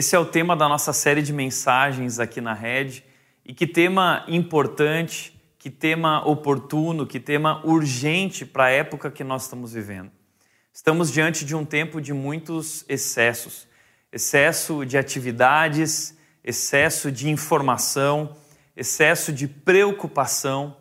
Esse é o tema da nossa série de mensagens aqui na Rede. E que tema importante, que tema oportuno, que tema urgente para a época que nós estamos vivendo. Estamos diante de um tempo de muitos excessos excesso de atividades, excesso de informação, excesso de preocupação,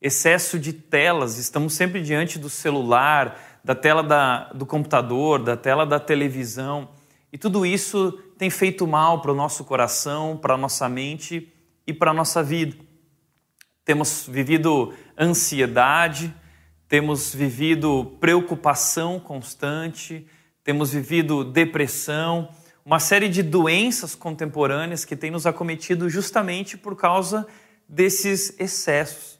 excesso de telas. Estamos sempre diante do celular, da tela da, do computador, da tela da televisão. E tudo isso tem feito mal para o nosso coração, para a nossa mente e para a nossa vida. Temos vivido ansiedade, temos vivido preocupação constante, temos vivido depressão, uma série de doenças contemporâneas que têm nos acometido justamente por causa desses excessos.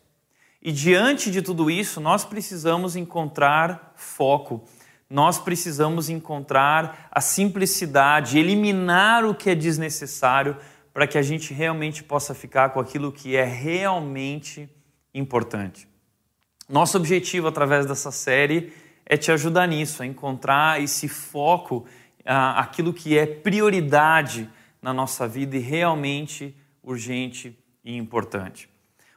E diante de tudo isso, nós precisamos encontrar foco nós precisamos encontrar a simplicidade, eliminar o que é desnecessário para que a gente realmente possa ficar com aquilo que é realmente importante. Nosso objetivo através dessa série é te ajudar nisso, a encontrar esse foco, aquilo que é prioridade na nossa vida e realmente urgente e importante.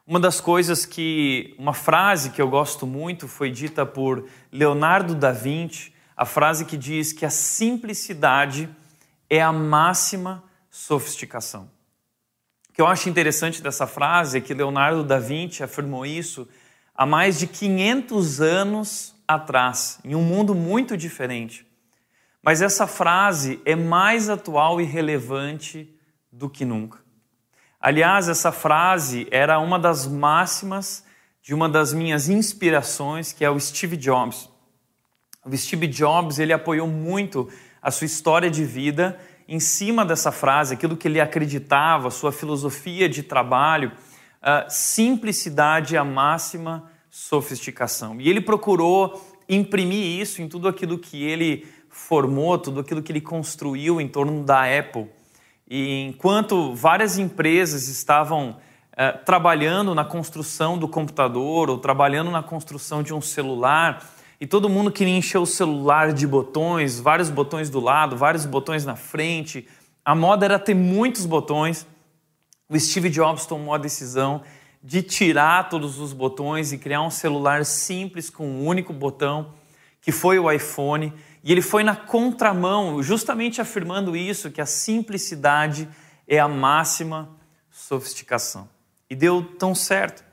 Uma das coisas que, uma frase que eu gosto muito foi dita por Leonardo da Vinci, a frase que diz que a simplicidade é a máxima sofisticação. O que eu acho interessante dessa frase é que Leonardo da Vinci afirmou isso há mais de 500 anos atrás, em um mundo muito diferente. Mas essa frase é mais atual e relevante do que nunca. Aliás, essa frase era uma das máximas de uma das minhas inspirações, que é o Steve Jobs. O Steve Jobs ele apoiou muito a sua história de vida em cima dessa frase, aquilo que ele acreditava, sua filosofia de trabalho, simplicidade a máxima sofisticação. E ele procurou imprimir isso em tudo aquilo que ele formou, tudo aquilo que ele construiu em torno da Apple. E enquanto várias empresas estavam eh, trabalhando na construção do computador ou trabalhando na construção de um celular, e todo mundo queria encher o celular de botões, vários botões do lado, vários botões na frente. A moda era ter muitos botões. O Steve Jobs tomou a decisão de tirar todos os botões e criar um celular simples com um único botão, que foi o iPhone. E ele foi na contramão, justamente afirmando isso, que a simplicidade é a máxima sofisticação. E deu tão certo.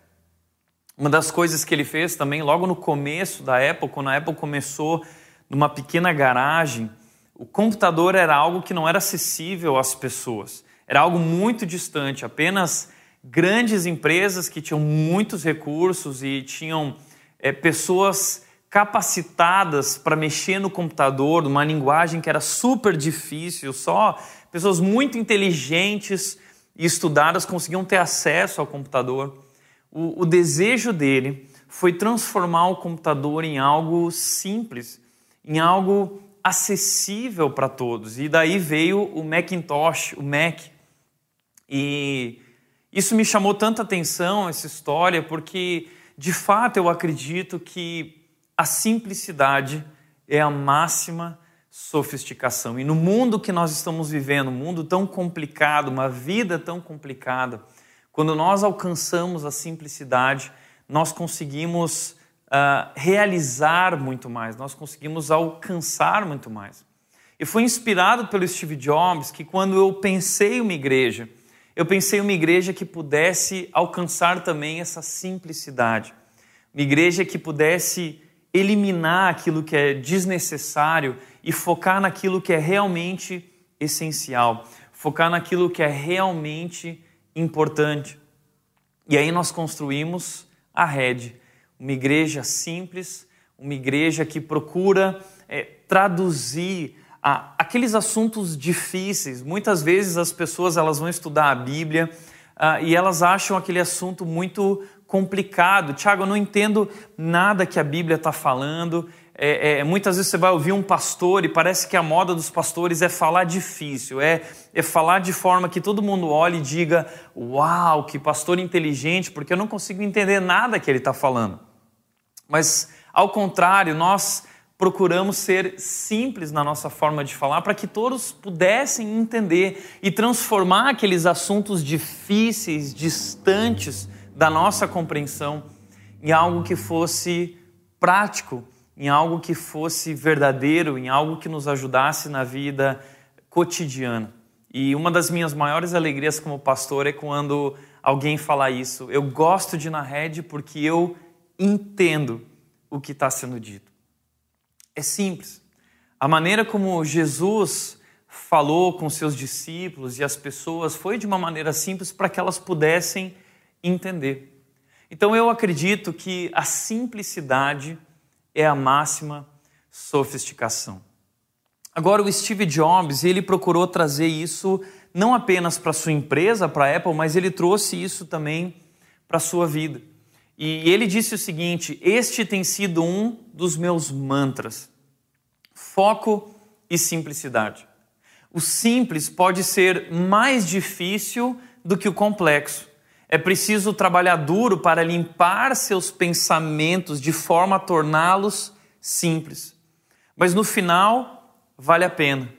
Uma das coisas que ele fez também, logo no começo da Apple, quando a Apple começou numa pequena garagem, o computador era algo que não era acessível às pessoas. Era algo muito distante. Apenas grandes empresas que tinham muitos recursos e tinham é, pessoas capacitadas para mexer no computador, numa linguagem que era super difícil, só pessoas muito inteligentes e estudadas conseguiam ter acesso ao computador. O, o desejo dele foi transformar o computador em algo simples, em algo acessível para todos. E daí veio o Macintosh, o Mac. E isso me chamou tanta atenção, essa história, porque de fato eu acredito que a simplicidade é a máxima sofisticação. E no mundo que nós estamos vivendo, um mundo tão complicado, uma vida tão complicada, quando nós alcançamos a simplicidade, nós conseguimos uh, realizar muito mais, nós conseguimos alcançar muito mais. E foi inspirado pelo Steve Jobs que, quando eu pensei uma igreja, eu pensei uma igreja que pudesse alcançar também essa simplicidade, uma igreja que pudesse eliminar aquilo que é desnecessário e focar naquilo que é realmente essencial, focar naquilo que é realmente importante. E aí nós construímos a rede, uma igreja simples, uma igreja que procura é, traduzir a, aqueles assuntos difíceis. Muitas vezes as pessoas elas vão estudar a Bíblia uh, e elas acham aquele assunto muito complicado. Tiago, eu não entendo nada que a Bíblia está falando. É, é, muitas vezes você vai ouvir um pastor e parece que a moda dos pastores é falar difícil, é, é falar de forma que todo mundo olhe e diga: Uau, que pastor inteligente, porque eu não consigo entender nada que ele está falando. Mas, ao contrário, nós procuramos ser simples na nossa forma de falar para que todos pudessem entender e transformar aqueles assuntos difíceis, distantes da nossa compreensão em algo que fosse prático, em algo que fosse verdadeiro, em algo que nos ajudasse na vida cotidiana. E uma das minhas maiores alegrias como pastor é quando alguém fala isso. Eu gosto de ir na rede porque eu entendo o que está sendo dito. É simples. A maneira como Jesus falou com seus discípulos e as pessoas foi de uma maneira simples para que elas pudessem entender. Então eu acredito que a simplicidade é a máxima sofisticação. Agora o Steve Jobs, ele procurou trazer isso não apenas para sua empresa, para a Apple, mas ele trouxe isso também para a sua vida. E ele disse o seguinte: Este tem sido um dos meus mantras. Foco e simplicidade. O simples pode ser mais difícil do que o complexo. É preciso trabalhar duro para limpar seus pensamentos de forma a torná-los simples. Mas no final, vale a pena,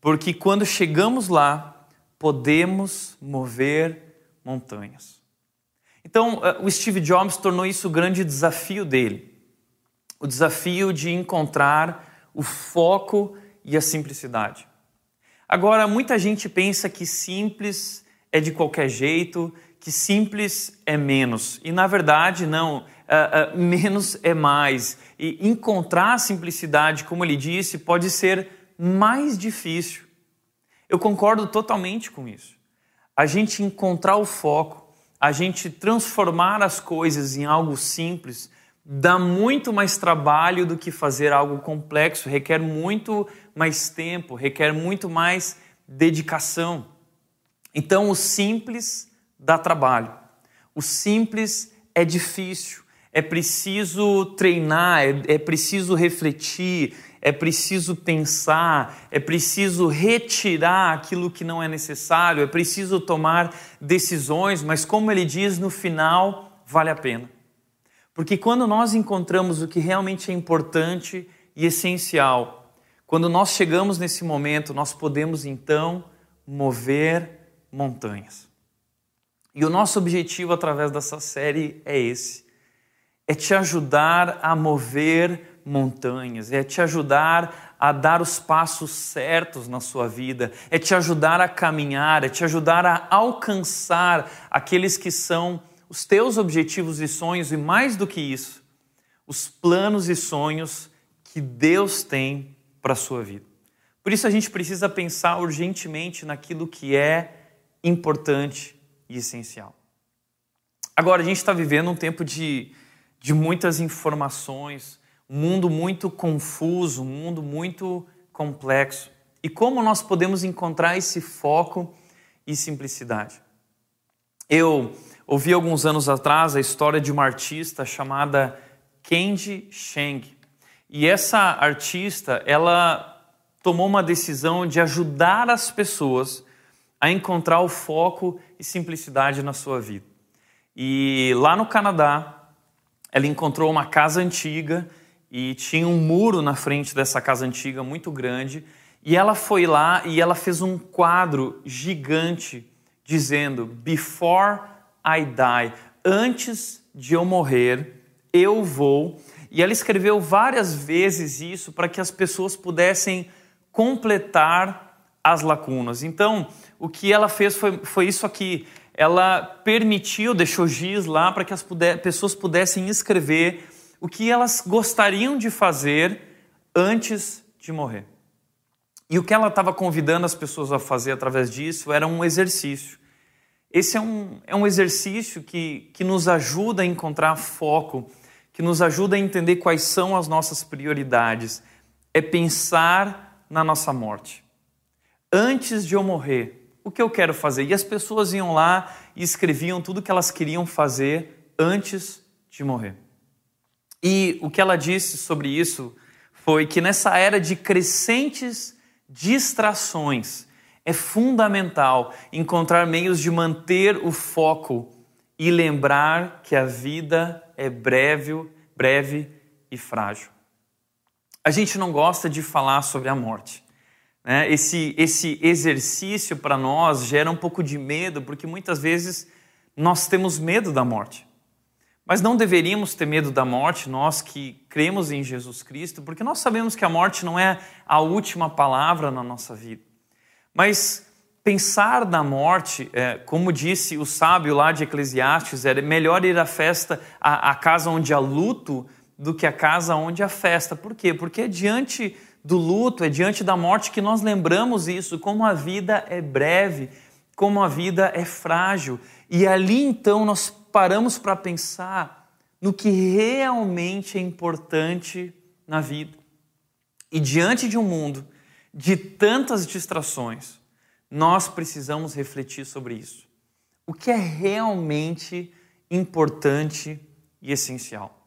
porque quando chegamos lá, podemos mover montanhas. Então, eh, o Steve Jobs tornou isso o grande desafio dele. O desafio de encontrar o foco e a simplicidade. Agora, muita gente pensa que simples é de qualquer jeito, que simples é menos. E, na verdade, não. Uh, uh, menos é mais. E encontrar a simplicidade, como ele disse, pode ser mais difícil. Eu concordo totalmente com isso. A gente encontrar o foco, a gente transformar as coisas em algo simples, dá muito mais trabalho do que fazer algo complexo, requer muito mais tempo, requer muito mais dedicação. Então, o simples dá trabalho. O simples é difícil. É preciso treinar, é, é preciso refletir, é preciso pensar, é preciso retirar aquilo que não é necessário, é preciso tomar decisões, mas como ele diz, no final vale a pena. Porque quando nós encontramos o que realmente é importante e essencial, quando nós chegamos nesse momento, nós podemos então mover montanhas. E o nosso objetivo através dessa série é esse: é te ajudar a mover montanhas, é te ajudar a dar os passos certos na sua vida, é te ajudar a caminhar, é te ajudar a alcançar aqueles que são os teus objetivos e sonhos, e mais do que isso, os planos e sonhos que Deus tem para a sua vida. Por isso a gente precisa pensar urgentemente naquilo que é importante e essencial. Agora, a gente está vivendo um tempo de, de muitas informações, um mundo muito confuso, um mundo muito complexo. E como nós podemos encontrar esse foco e simplicidade? Eu ouvi alguns anos atrás a história de uma artista chamada Kendi Sheng. E essa artista, ela tomou uma decisão de ajudar as pessoas a encontrar o foco e simplicidade na sua vida. E lá no Canadá, ela encontrou uma casa antiga e tinha um muro na frente dessa casa antiga muito grande. E ela foi lá e ela fez um quadro gigante dizendo: Before I die, antes de eu morrer, eu vou. E ela escreveu várias vezes isso para que as pessoas pudessem completar as lacunas. Então, o que ela fez foi, foi isso aqui. Ela permitiu, deixou giz lá para que as puder, pessoas pudessem escrever o que elas gostariam de fazer antes de morrer. E o que ela estava convidando as pessoas a fazer através disso era um exercício. Esse é um, é um exercício que, que nos ajuda a encontrar foco, que nos ajuda a entender quais são as nossas prioridades. É pensar na nossa morte. Antes de eu morrer, o que eu quero fazer? E as pessoas iam lá e escreviam tudo o que elas queriam fazer antes de morrer. E o que ela disse sobre isso foi que nessa era de crescentes distrações, é fundamental encontrar meios de manter o foco e lembrar que a vida é breve, breve e frágil. a gente não gosta de falar sobre a morte. Né? Esse, esse exercício para nós gera um pouco de medo, porque muitas vezes nós temos medo da morte. Mas não deveríamos ter medo da morte, nós que cremos em Jesus Cristo, porque nós sabemos que a morte não é a última palavra na nossa vida. Mas pensar na morte, é, como disse o sábio lá de Eclesiastes, é melhor ir à festa, à, à casa onde há luto, do que a casa onde há festa. Por quê? Porque diante do luto, é diante da morte que nós lembramos isso, como a vida é breve, como a vida é frágil. E ali então nós paramos para pensar no que realmente é importante na vida. E diante de um mundo de tantas distrações, nós precisamos refletir sobre isso. O que é realmente importante e essencial.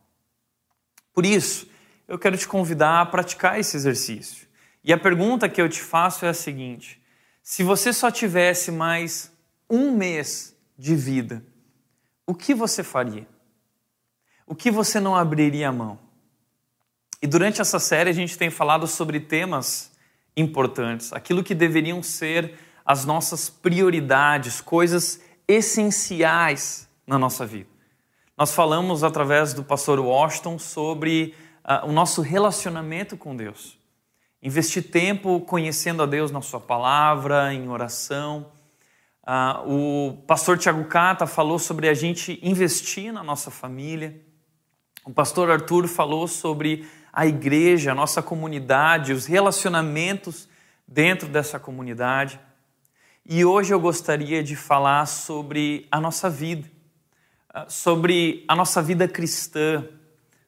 Por isso, eu quero te convidar a praticar esse exercício. E a pergunta que eu te faço é a seguinte: se você só tivesse mais um mês de vida, o que você faria? O que você não abriria a mão? E durante essa série a gente tem falado sobre temas importantes, aquilo que deveriam ser as nossas prioridades, coisas essenciais na nossa vida. Nós falamos através do pastor Washington sobre uh, o nosso relacionamento com Deus. Investir tempo conhecendo a Deus na Sua palavra, em oração. Uh, o pastor Tiago Cata falou sobre a gente investir na nossa família. O pastor Arthur falou sobre a igreja, a nossa comunidade, os relacionamentos dentro dessa comunidade. E hoje eu gostaria de falar sobre a nossa vida sobre a nossa vida cristã,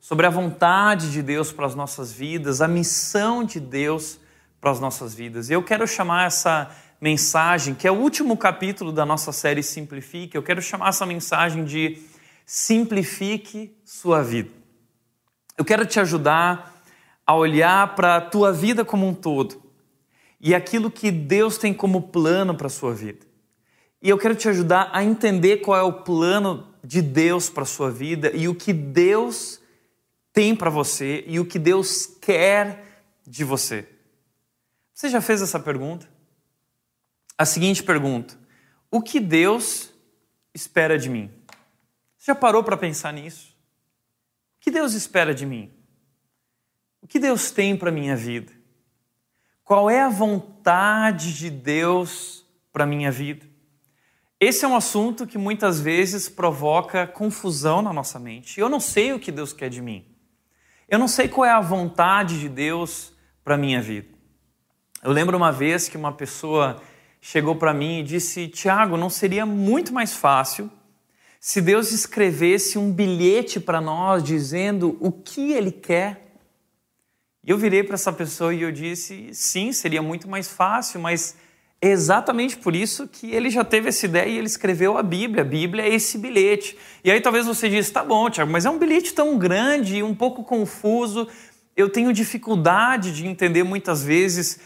sobre a vontade de Deus para as nossas vidas, a missão de Deus para as nossas vidas. Eu quero chamar essa mensagem, que é o último capítulo da nossa série Simplifique, eu quero chamar essa mensagem de Simplifique sua vida. Eu quero te ajudar a olhar para a tua vida como um todo e aquilo que Deus tem como plano para a sua vida. E eu quero te ajudar a entender qual é o plano de Deus para a sua vida e o que Deus tem para você e o que Deus quer de você. Você já fez essa pergunta? A seguinte pergunta: O que Deus espera de mim? Você já parou para pensar nisso? O que Deus espera de mim? O que Deus tem para minha vida? Qual é a vontade de Deus para minha vida? Esse é um assunto que muitas vezes provoca confusão na nossa mente. Eu não sei o que Deus quer de mim. Eu não sei qual é a vontade de Deus para minha vida. Eu lembro uma vez que uma pessoa chegou para mim e disse: Tiago, não seria muito mais fácil se Deus escrevesse um bilhete para nós dizendo o que Ele quer? E eu virei para essa pessoa e eu disse: sim, seria muito mais fácil, mas é exatamente por isso que ele já teve essa ideia e ele escreveu a Bíblia. A Bíblia é esse bilhete. E aí talvez você diz, tá bom, Tiago, mas é um bilhete tão grande um pouco confuso. Eu tenho dificuldade de entender muitas vezes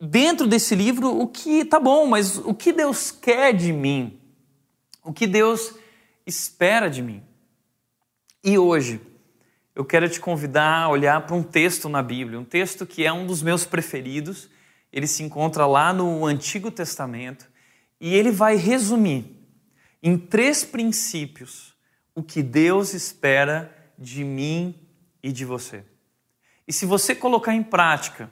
dentro desse livro o que tá bom, mas o que Deus quer de mim? O que Deus espera de mim? E hoje eu quero te convidar a olhar para um texto na Bíblia, um texto que é um dos meus preferidos ele se encontra lá no Antigo Testamento e ele vai resumir em três princípios o que Deus espera de mim e de você. E se você colocar em prática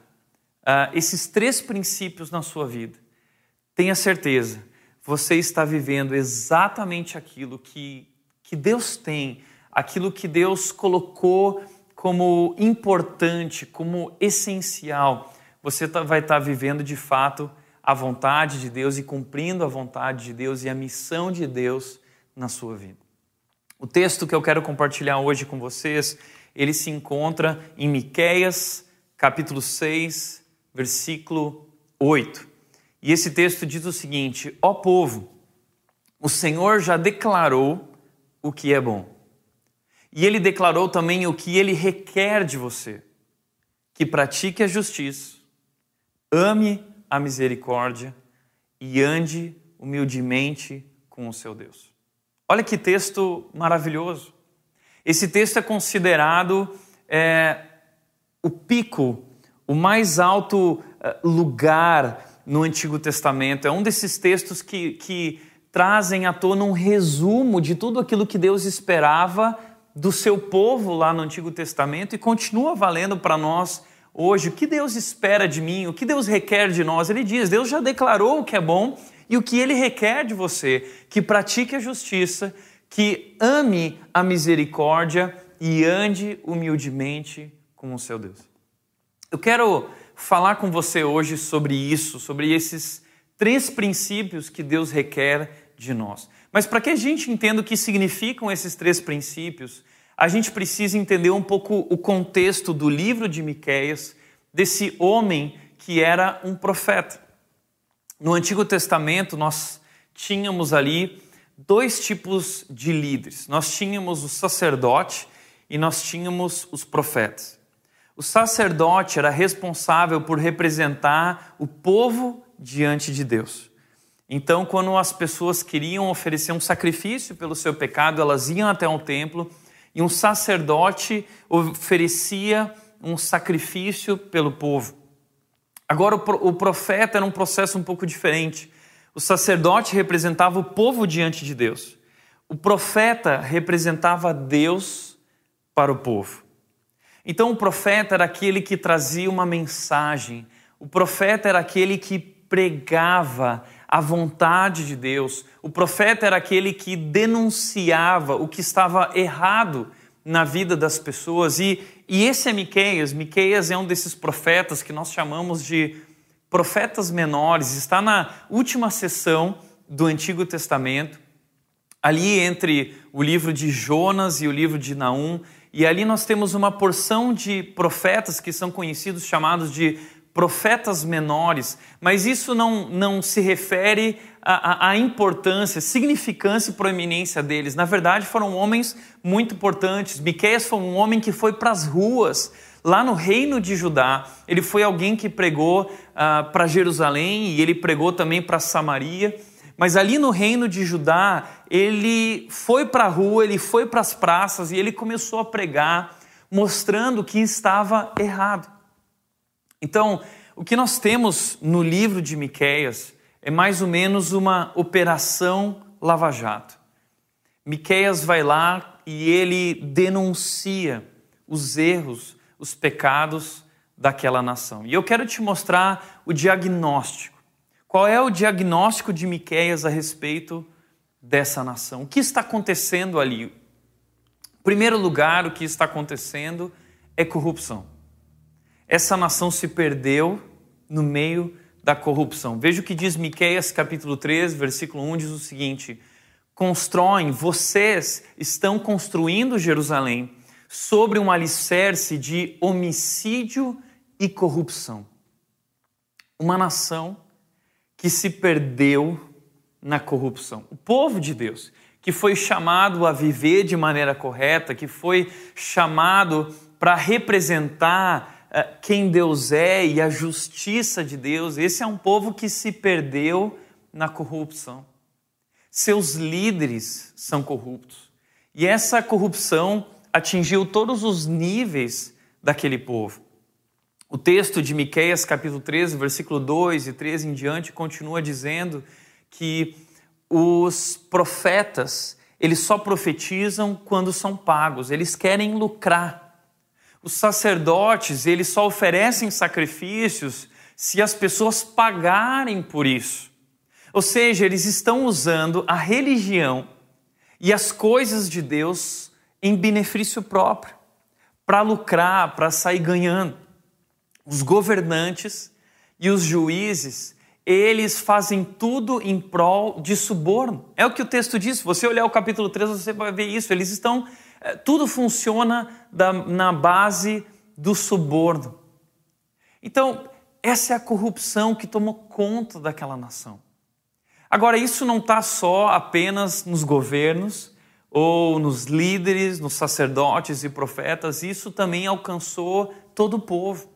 uh, esses três princípios na sua vida, tenha certeza, você está vivendo exatamente aquilo que, que Deus tem, aquilo que Deus colocou como importante, como essencial você tá, vai estar tá vivendo de fato a vontade de Deus e cumprindo a vontade de Deus e a missão de Deus na sua vida. O texto que eu quero compartilhar hoje com vocês, ele se encontra em Miqueias, capítulo 6, versículo 8. E esse texto diz o seguinte: Ó povo, o Senhor já declarou o que é bom. E ele declarou também o que ele requer de você: que pratique a justiça, ame a misericórdia e ande humildemente com o seu Deus. Olha que texto maravilhoso. Esse texto é considerado é, o pico, o mais alto eh, lugar no Antigo Testamento. É um desses textos que, que trazem à tona um resumo de tudo aquilo que Deus esperava do seu povo lá no Antigo Testamento e continua valendo para nós hoje. O que Deus espera de mim? O que Deus requer de nós? Ele diz: Deus já declarou o que é bom e o que ele requer de você: que pratique a justiça, que ame a misericórdia e ande humildemente com o seu Deus. Eu quero falar com você hoje sobre isso, sobre esses três princípios que Deus requer de nós. Mas para que a gente entenda o que significam esses três princípios, a gente precisa entender um pouco o contexto do livro de Miqueias, desse homem que era um profeta. No Antigo Testamento, nós tínhamos ali dois tipos de líderes. Nós tínhamos o sacerdote e nós tínhamos os profetas. O sacerdote era responsável por representar o povo diante de Deus. Então, quando as pessoas queriam oferecer um sacrifício pelo seu pecado, elas iam até um templo e um sacerdote oferecia um sacrifício pelo povo. Agora, o profeta era um processo um pouco diferente. O sacerdote representava o povo diante de Deus. O profeta representava Deus para o povo. Então, o profeta era aquele que trazia uma mensagem. O profeta era aquele que pregava a vontade de Deus. O profeta era aquele que denunciava o que estava errado na vida das pessoas. E, e esse é Miqueias. Miqueias é um desses profetas que nós chamamos de profetas menores. Está na última sessão do Antigo Testamento, ali entre o livro de Jonas e o livro de Naum. E ali nós temos uma porção de profetas que são conhecidos chamados de profetas menores, mas isso não, não se refere à, importância, significância e proeminência deles. Na verdade, foram homens muito importantes. Miqueias foi um homem que foi para as ruas, lá no reino de Judá. Ele foi alguém que pregou uh, para Jerusalém e ele pregou também para Samaria. Mas ali no reino de Judá, ele foi para a rua, ele foi para as praças e ele começou a pregar, mostrando que estava errado. Então, o que nós temos no livro de Miqueias é mais ou menos uma operação lava-jato. Miqueias vai lá e ele denuncia os erros, os pecados daquela nação. E eu quero te mostrar o diagnóstico. Qual é o diagnóstico de Miqueias a respeito dessa nação? O que está acontecendo ali? Em primeiro lugar, o que está acontecendo é corrupção essa nação se perdeu no meio da corrupção. Veja o que diz Miqueias capítulo 3, versículo 1, diz o seguinte: Constroem, vocês estão construindo Jerusalém sobre um alicerce de homicídio e corrupção. Uma nação que se perdeu na corrupção. O povo de Deus, que foi chamado a viver de maneira correta, que foi chamado para representar quem Deus é e a justiça de Deus. Esse é um povo que se perdeu na corrupção. Seus líderes são corruptos. E essa corrupção atingiu todos os níveis daquele povo. O texto de Miqueias, capítulo 13, versículo 2 e 13 em diante, continua dizendo que os profetas, eles só profetizam quando são pagos, eles querem lucrar. Os sacerdotes, eles só oferecem sacrifícios se as pessoas pagarem por isso. Ou seja, eles estão usando a religião e as coisas de Deus em benefício próprio, para lucrar, para sair ganhando. Os governantes e os juízes, eles fazem tudo em prol de suborno. É o que o texto diz. Se você olhar o capítulo 3, você vai ver isso. Eles estão tudo funciona da, na base do suborno. Então, essa é a corrupção que tomou conta daquela nação. Agora, isso não está só apenas nos governos ou nos líderes, nos sacerdotes e profetas, isso também alcançou todo o povo.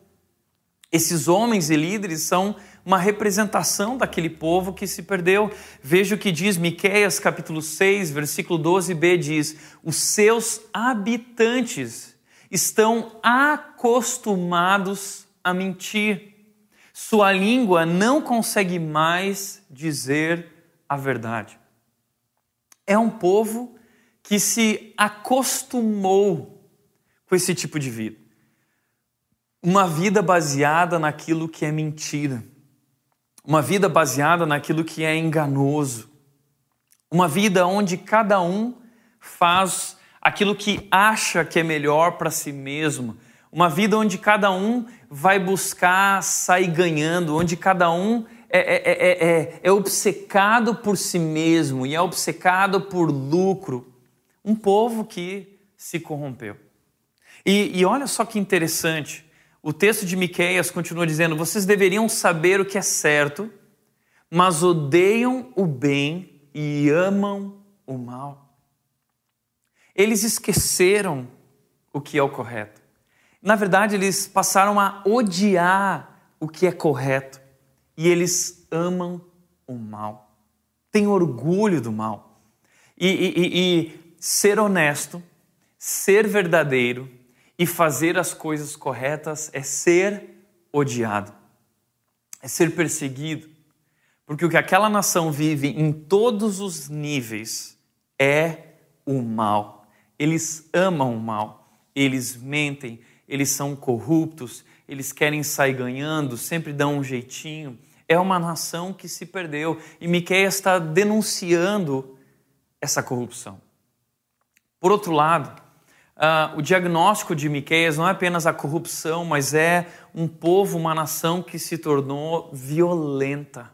Esses homens e líderes são uma representação daquele povo que se perdeu. Veja o que diz Miqueias capítulo 6, versículo 12b diz: "Os seus habitantes estão acostumados a mentir. Sua língua não consegue mais dizer a verdade. É um povo que se acostumou com esse tipo de vida. Uma vida baseada naquilo que é mentira. Uma vida baseada naquilo que é enganoso. Uma vida onde cada um faz aquilo que acha que é melhor para si mesmo. Uma vida onde cada um vai buscar sair ganhando, onde cada um é, é, é, é, obcecado por si mesmo e é obcecado por lucro. Um povo que se corrompeu. E, e olha só que interessante. O texto de Miqueias continua dizendo: vocês deveriam saber o que é certo, mas odeiam o bem e amam o mal. Eles esqueceram o que é o correto. Na verdade, eles passaram a odiar o que é correto e eles amam o mal, têm orgulho do mal. E, e, e ser honesto, ser verdadeiro e fazer as coisas corretas é ser odiado, é ser perseguido. Porque o que aquela nação vive em todos os níveis é o mal. Eles amam o mal, eles mentem, eles são corruptos, eles querem sair ganhando, sempre dão um jeitinho. É uma nação que se perdeu e Miqueias está denunciando essa corrupção. Por outro lado, uh, o diagnóstico de Miqueias não é apenas a corrupção, mas é um povo, uma nação que se tornou violenta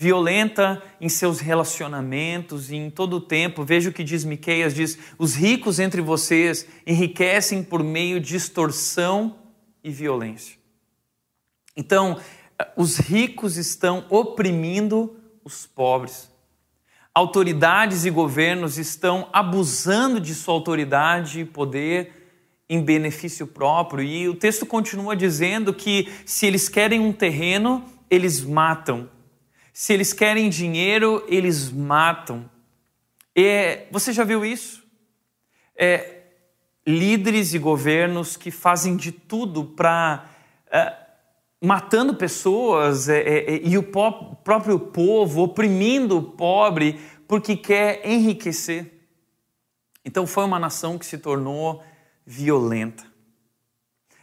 violenta em seus relacionamentos e em todo o tempo. Veja o que diz Miqueias, diz: "Os ricos entre vocês enriquecem por meio de extorsão e violência". Então, os ricos estão oprimindo os pobres. Autoridades e governos estão abusando de sua autoridade e poder em benefício próprio. E o texto continua dizendo que se eles querem um terreno, eles matam se eles querem dinheiro, eles matam. Você já viu isso? É, líderes e governos que fazem de tudo para. É, matando pessoas é, é, é, e o próprio povo, oprimindo o pobre, porque quer enriquecer. Então foi uma nação que se tornou violenta.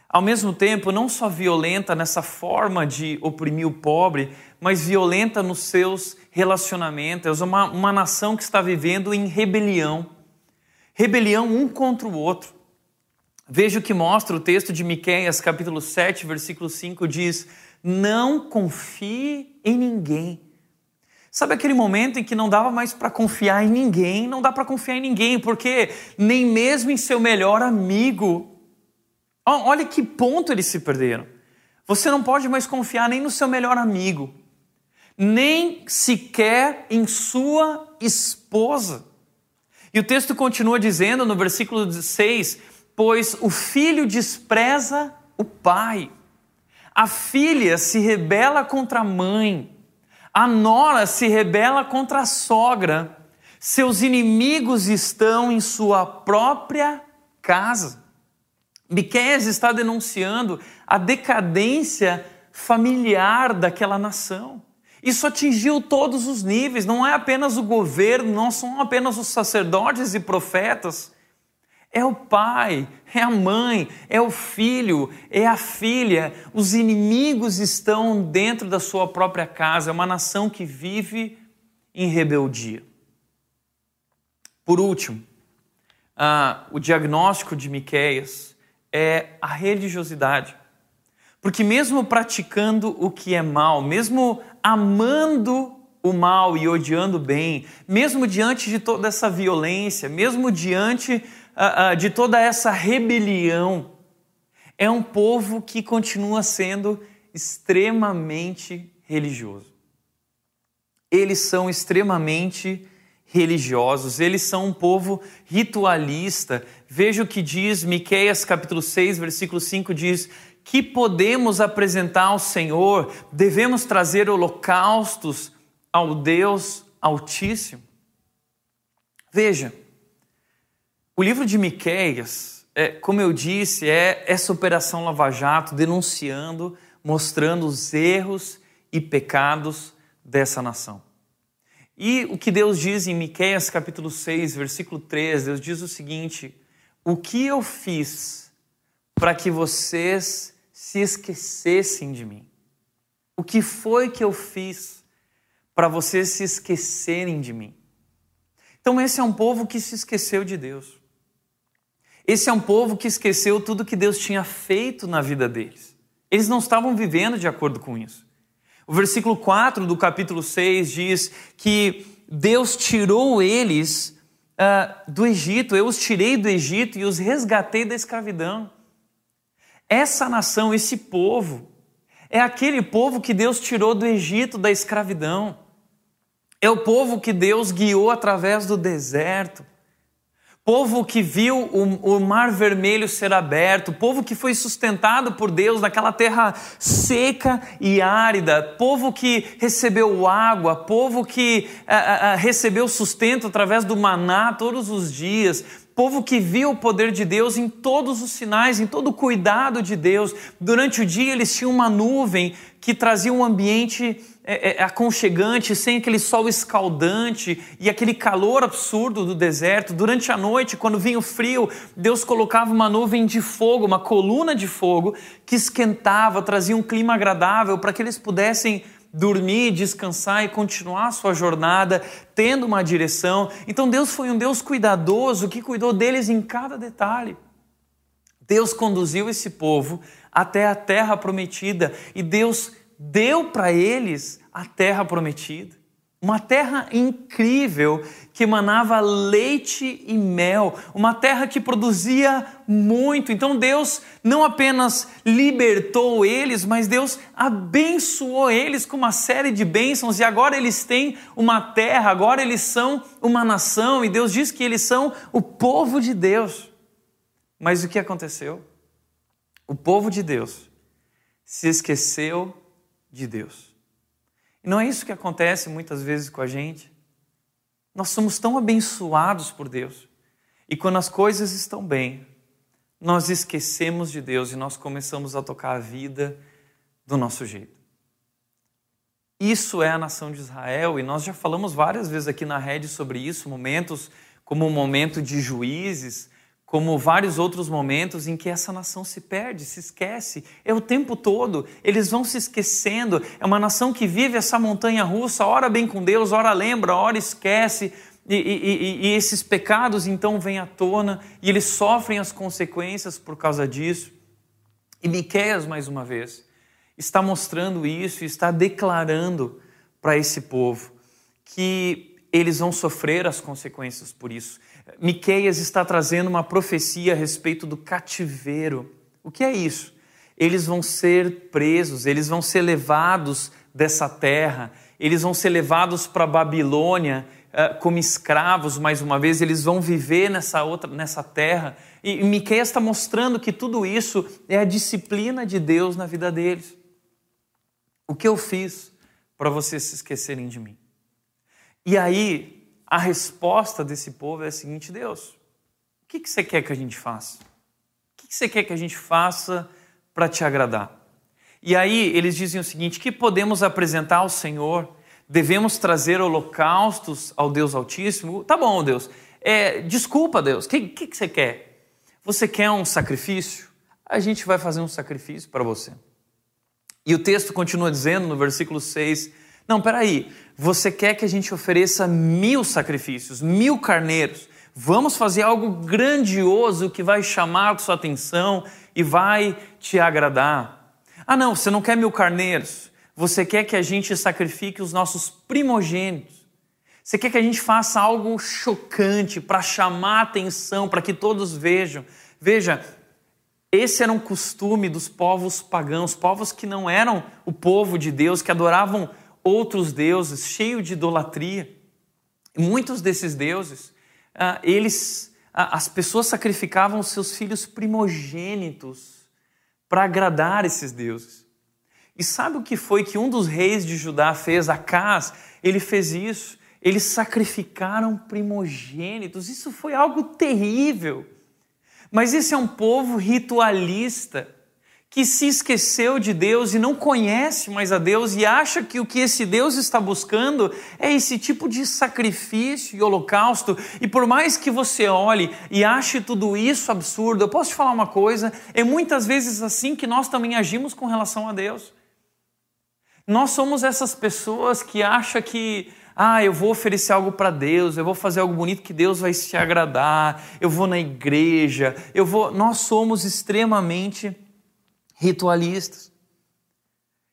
Ao mesmo tempo, não só violenta nessa forma de oprimir o pobre, mas violenta nos seus relacionamentos. É uma, uma nação que está vivendo em rebelião. Rebelião um contra o outro. Veja o que mostra o texto de Miqueias, capítulo 7, versículo 5, diz: Não confie em ninguém. Sabe aquele momento em que não dava mais para confiar em ninguém? Não dá para confiar em ninguém, porque nem mesmo em seu melhor amigo Olha que ponto eles se perderam. Você não pode mais confiar nem no seu melhor amigo, nem sequer em sua esposa. E o texto continua dizendo no versículo 6: Pois o filho despreza o pai, a filha se rebela contra a mãe, a nora se rebela contra a sogra, seus inimigos estão em sua própria casa. Miqueias está denunciando a decadência familiar daquela nação. Isso atingiu todos os níveis, não é apenas o governo, não são apenas os sacerdotes e profetas. É o pai, é a mãe, é o filho, é a filha. Os inimigos estão dentro da sua própria casa. É uma nação que vive em rebeldia. Por último, ah, o diagnóstico de Miqueias é a religiosidade. Porque mesmo praticando o que é mal, mesmo amando o mal e odiando o bem, mesmo diante de toda essa violência, mesmo diante de toda essa rebelião, é um povo que continua sendo extremamente religioso. Eles são extremamente religiosos, eles são um povo ritualista. Veja o que diz Miqueias capítulo 6, versículo 5 diz: "Que podemos apresentar ao Senhor, devemos trazer holocaustos ao Deus Altíssimo". Veja, o livro de Miqueias é, como eu disse, é essa operação Lava Jato denunciando, mostrando os erros e pecados dessa nação. E o que Deus diz em Miqueias capítulo 6, versículo 3, Deus diz o seguinte: O que eu fiz para que vocês se esquecessem de mim? O que foi que eu fiz para vocês se esquecerem de mim? Então, esse é um povo que se esqueceu de Deus. Esse é um povo que esqueceu tudo que Deus tinha feito na vida deles. Eles não estavam vivendo de acordo com isso. O versículo 4 do capítulo 6 diz que Deus tirou eles uh, do Egito, eu os tirei do Egito e os resgatei da escravidão. Essa nação, esse povo, é aquele povo que Deus tirou do Egito da escravidão. É o povo que Deus guiou através do deserto. Povo que viu o, o, mar vermelho ser aberto, povo que foi sustentado por Deus naquela terra seca e árida, povo que recebeu água, povo que a, a, recebeu sustento através do maná todos os dias, povo que viu o poder de Deus em todos os sinais, em todo o cuidado de Deus. Durante o dia eles tinham uma nuvem que trazia um ambiente é, é, aconchegante, sem aquele sol escaldante e aquele calor absurdo do deserto. Durante a noite, quando vinha o frio, Deus colocava uma nuvem de fogo, uma coluna de fogo que esquentava, trazia um clima agradável para que eles pudessem dormir, descansar e continuar a sua jornada, tendo uma direção. Então Deus foi um Deus cuidadoso que cuidou deles em cada detalhe. Deus conduziu esse povo até a terra prometida e Deus deu para eles a terra prometida. Uma terra incrível que emanava leite e mel, uma terra que produzia muito. Então Deus não apenas libertou eles, mas Deus abençoou eles com uma série de bênçãos e agora eles têm uma terra, agora eles são uma nação e Deus diz que eles são o povo de Deus. Mas o que aconteceu? O povo de Deus se esqueceu de Deus. Não é isso que acontece muitas vezes com a gente. Nós somos tão abençoados por Deus. E quando as coisas estão bem, nós esquecemos de Deus e nós começamos a tocar a vida do nosso jeito. Isso é a nação de Israel e nós já falamos várias vezes aqui na rede sobre isso, momentos como o momento de juízes, como vários outros momentos em que essa nação se perde, se esquece. É o tempo todo, eles vão se esquecendo. É uma nação que vive essa montanha russa, ora bem com Deus, ora lembra, ora esquece. E, e, e, esses pecados então vêm à tona e eles sofrem as consequências por causa disso. E Miqueias, mais uma vez, está mostrando isso e está declarando para esse povo que eles vão sofrer as consequências por isso. Miqueias está trazendo uma profecia a respeito do cativeiro. O que é isso? Eles vão ser presos, eles vão ser levados dessa terra, eles vão ser levados para Babilônia uh, como escravos, mais uma vez, eles vão viver nessa outra, nessa terra. E Miqueias está mostrando que tudo isso é a disciplina de Deus na vida deles. O que eu fiz para vocês se esquecerem de mim? E aí, a resposta desse povo é a seguinte: Deus, o que, você quer que a gente faça? O que, você quer que a gente faça para te agradar? E aí eles dizem o seguinte: que podemos apresentar ao Senhor? Devemos trazer holocaustos ao Deus Altíssimo? Tá bom, Deus. É, desculpa, Deus. O que, que, que você quer? Você quer um sacrifício? A gente vai fazer um sacrifício para você. E o texto continua dizendo no versículo 6: Não, peraí, você quer que a gente ofereça mil sacrifícios, mil carneiros. Vamos fazer algo grandioso que vai chamar a sua atenção e vai te agradar. Ah, não, você não quer mil carneiros. Você quer que a gente sacrifique os nossos primogênitos. Você quer que a gente faça algo chocante para chamar a atenção, para que todos vejam. Veja, esse era um costume dos povos pagãos, povos que não eram o povo de Deus, que adoravam outros deuses, cheio de idolatria. Muitos desses deuses, ah, eles, ah, as pessoas sacrificavam seus filhos primogênitos para agradar esses deuses. E sabe o que foi que um dos reis de Judá fez? Acás, ele fez isso. Eles sacrificaram primogênitos. Isso foi algo terrível. Mas esse é um povo ritualista que se esqueceu de Deus e não conhece mais a Deus e acha que o que esse Deus está buscando é esse tipo de sacrifício e holocausto. E por mais que você olhe e ache tudo isso absurdo, eu posso te falar uma coisa: é muitas vezes assim que nós também agimos com relação a Deus. Nós somos essas pessoas que acham que ah, eu vou oferecer algo para Deus, eu vou fazer algo bonito que Deus vai se agradar, eu vou na igreja, eu vou. Nós somos extremamente ritualistas.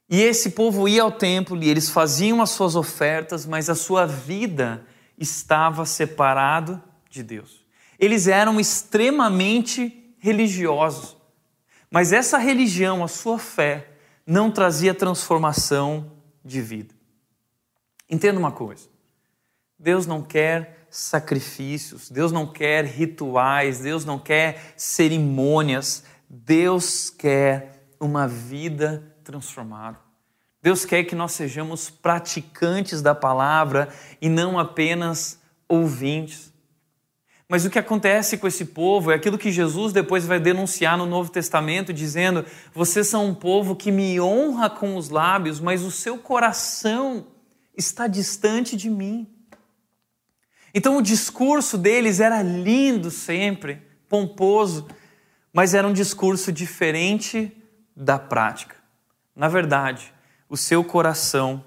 E esse povo ia ao templo e eles faziam as suas ofertas, mas a sua vida estava separado de Deus. Eles eram extremamente religiosos, mas essa religião, a sua fé, não trazia transformação de vida. Entenda uma coisa: Deus não quer sacrifícios, Deus não quer rituais, Deus não quer cerimônias, Deus quer uma vida transformada. Deus quer que nós sejamos praticantes da palavra e não apenas ouvintes. Mas o que acontece com esse povo é aquilo que Jesus depois vai denunciar no Novo Testamento, dizendo: Vocês são um povo que me honra com os lábios, mas o seu coração está distante de mim. Então o discurso deles era lindo sempre, pomposo, mas era um discurso diferente da prática. Na verdade, o seu coração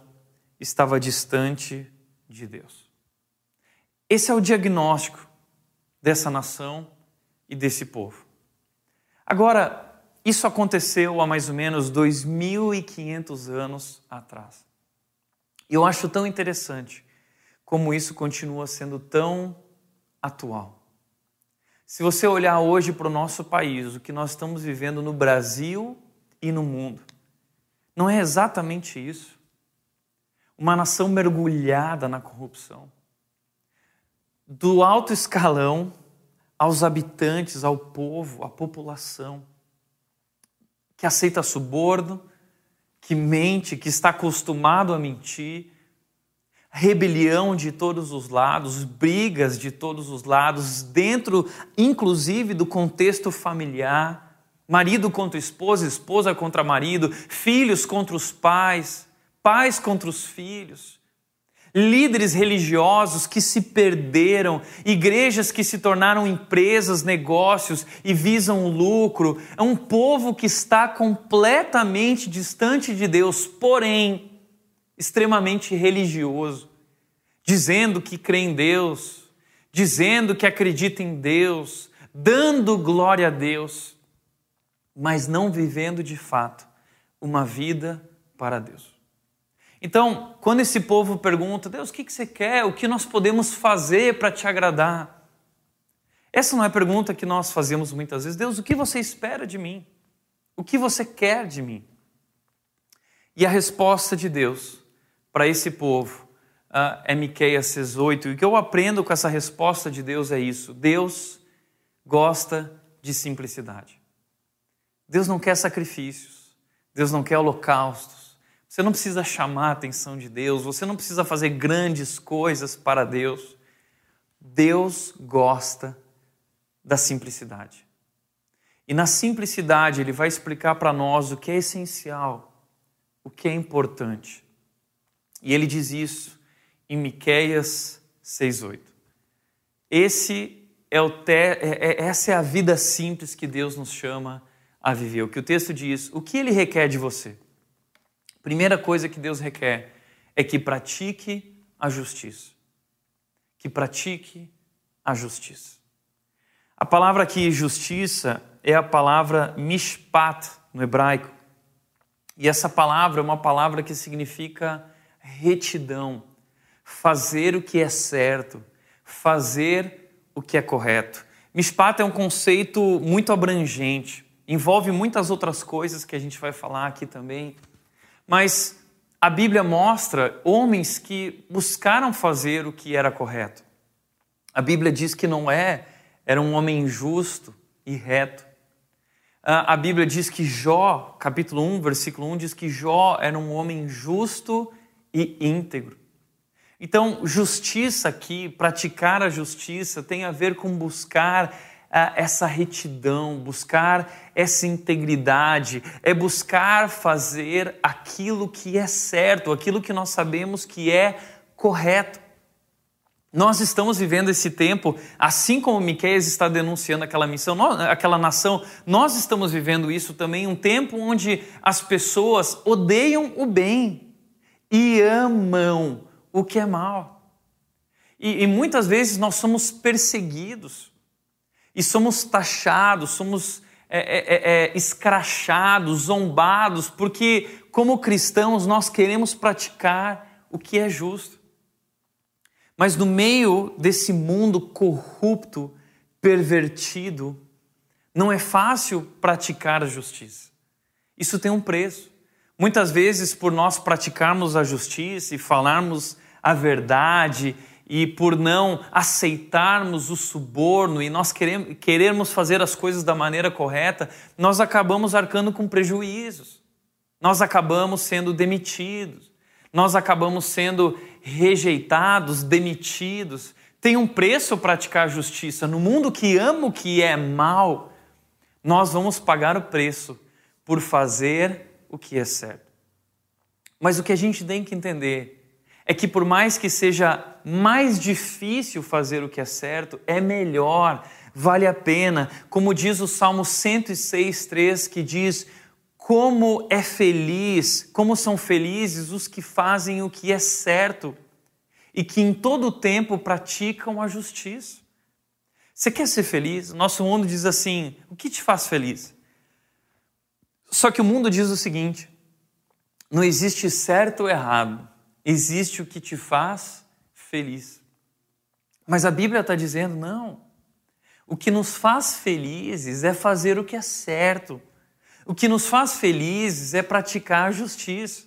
estava distante de Deus. Esse é o diagnóstico dessa nação e desse povo. Agora, isso aconteceu há mais ou menos 2.500 anos atrás. E eu acho tão interessante como isso continua sendo tão atual. Se você olhar hoje para o nosso país, o que nós estamos vivendo no Brasil e no mundo. Não é exatamente isso. Uma nação mergulhada na corrupção. Do alto escalão aos habitantes, ao povo, à população, que aceita suborno, que mente, que está acostumado a mentir, rebelião de todos os lados, brigas de todos os lados, dentro inclusive do contexto familiar marido contra esposa, esposa contra marido, filhos contra os pais, pais contra os filhos, líderes religiosos que se perderam, igrejas que se tornaram empresas, negócios e visam lucro, é um povo que está completamente distante de Deus, porém extremamente religioso, dizendo que crê em Deus, dizendo que acredita em Deus, dando glória a Deus mas não vivendo de fato uma vida para Deus. Então, quando esse povo pergunta, Deus, o que você quer? O que nós podemos fazer para te agradar? Essa não é a pergunta que nós fazemos muitas vezes. Deus, o que você espera de mim? O que você quer de mim? E a resposta de Deus para esse povo é Miqueias 6,8. E o que eu aprendo com essa resposta de Deus é isso. Deus gosta de simplicidade. Deus não quer sacrifícios, Deus não quer holocaustos. Você não precisa chamar a atenção de Deus, você não precisa fazer grandes coisas para Deus. Deus gosta da simplicidade. E na simplicidade, Ele vai explicar para nós o que é essencial, o que é importante. E Ele diz isso em Miqueias 6,8. Esse é o te... É, é, essa é a vida simples que Deus nos chama a viver. O que o texto diz, o que ele requer de você? Primeira coisa que Deus requer é que pratique a justiça. Que pratique a justiça. A palavra aqui, justiça, é a palavra mishpat no hebraico. E essa palavra é uma palavra que significa retidão, fazer o que é certo, fazer o que é correto. Mishpat é um conceito muito abrangente envolve muitas outras coisas que a gente vai falar aqui também. Mas a Bíblia mostra homens que buscaram fazer o que era correto. A Bíblia diz que Noé era um homem justo e reto. A Bíblia diz que Jó, capítulo 1, versículo 1, diz que Jó era um homem justo e íntegro. Então, justiça aqui, praticar a justiça, tem a ver com buscar essa retidão, buscar essa integridade, é buscar fazer aquilo que é certo, aquilo que nós sabemos que é correto. Nós estamos vivendo esse tempo, assim como Miqueias está denunciando aquela missão, aquela nação, nós estamos vivendo isso também, um tempo onde as pessoas odeiam o bem e amam o que é mal. E, e muitas vezes nós somos perseguidos e somos taxados, somos é, é, é, é escrachados, zombados, porque como cristãos nós queremos praticar o que é justo. Mas no meio desse mundo corrupto, pervertido, não é fácil praticar a justiça. Isso tem um preço. Muitas vezes, por nós praticarmos a justiça e falarmos a verdade, e por não aceitarmos o suborno e nós queremos, querermos fazer as coisas da maneira correta, nós acabamos arcando com prejuízos. Nós acabamos sendo demitidos. Nós acabamos sendo rejeitados, demitidos. Tem um preço praticar justiça. No mundo que ama o que é mal, nós vamos pagar o preço por fazer o que é certo. Mas o que a gente tem que entender é que, por mais que seja mais difícil fazer o que é certo, é melhor, vale a pena. Como diz o Salmo 106, 3, que diz: como é feliz, como são felizes os que fazem o que é certo e que em todo o tempo praticam a justiça. Você quer ser feliz? Nosso mundo diz assim: o que te faz feliz? Só que o mundo diz o seguinte: não existe certo ou errado, existe o que te faz feliz. Mas a Bíblia está dizendo: não. O que nos faz felizes é fazer o que é certo o que nos faz felizes é praticar a justiça.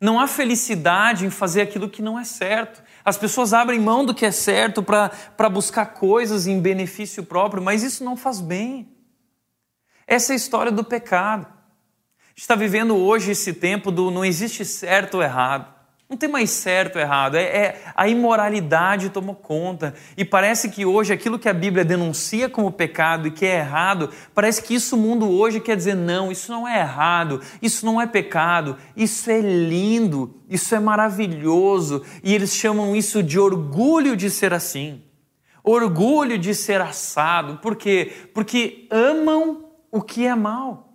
Não há felicidade em fazer aquilo que não é certo. As pessoas abrem mão do que é certo para buscar coisas em benefício próprio, mas isso não faz bem. Essa é a história do pecado. A gente está vivendo hoje esse tempo do não existe certo ou errado. Não tem mais certo ou errado, é, é, a imoralidade tomou conta. E parece que hoje aquilo que a Bíblia denuncia como pecado e que é errado, parece que isso o mundo hoje quer dizer: não, isso não é errado, isso não é pecado, isso é lindo, isso é maravilhoso. E eles chamam isso de orgulho de ser assim, orgulho de ser assado. Por quê? Porque amam o que é mal,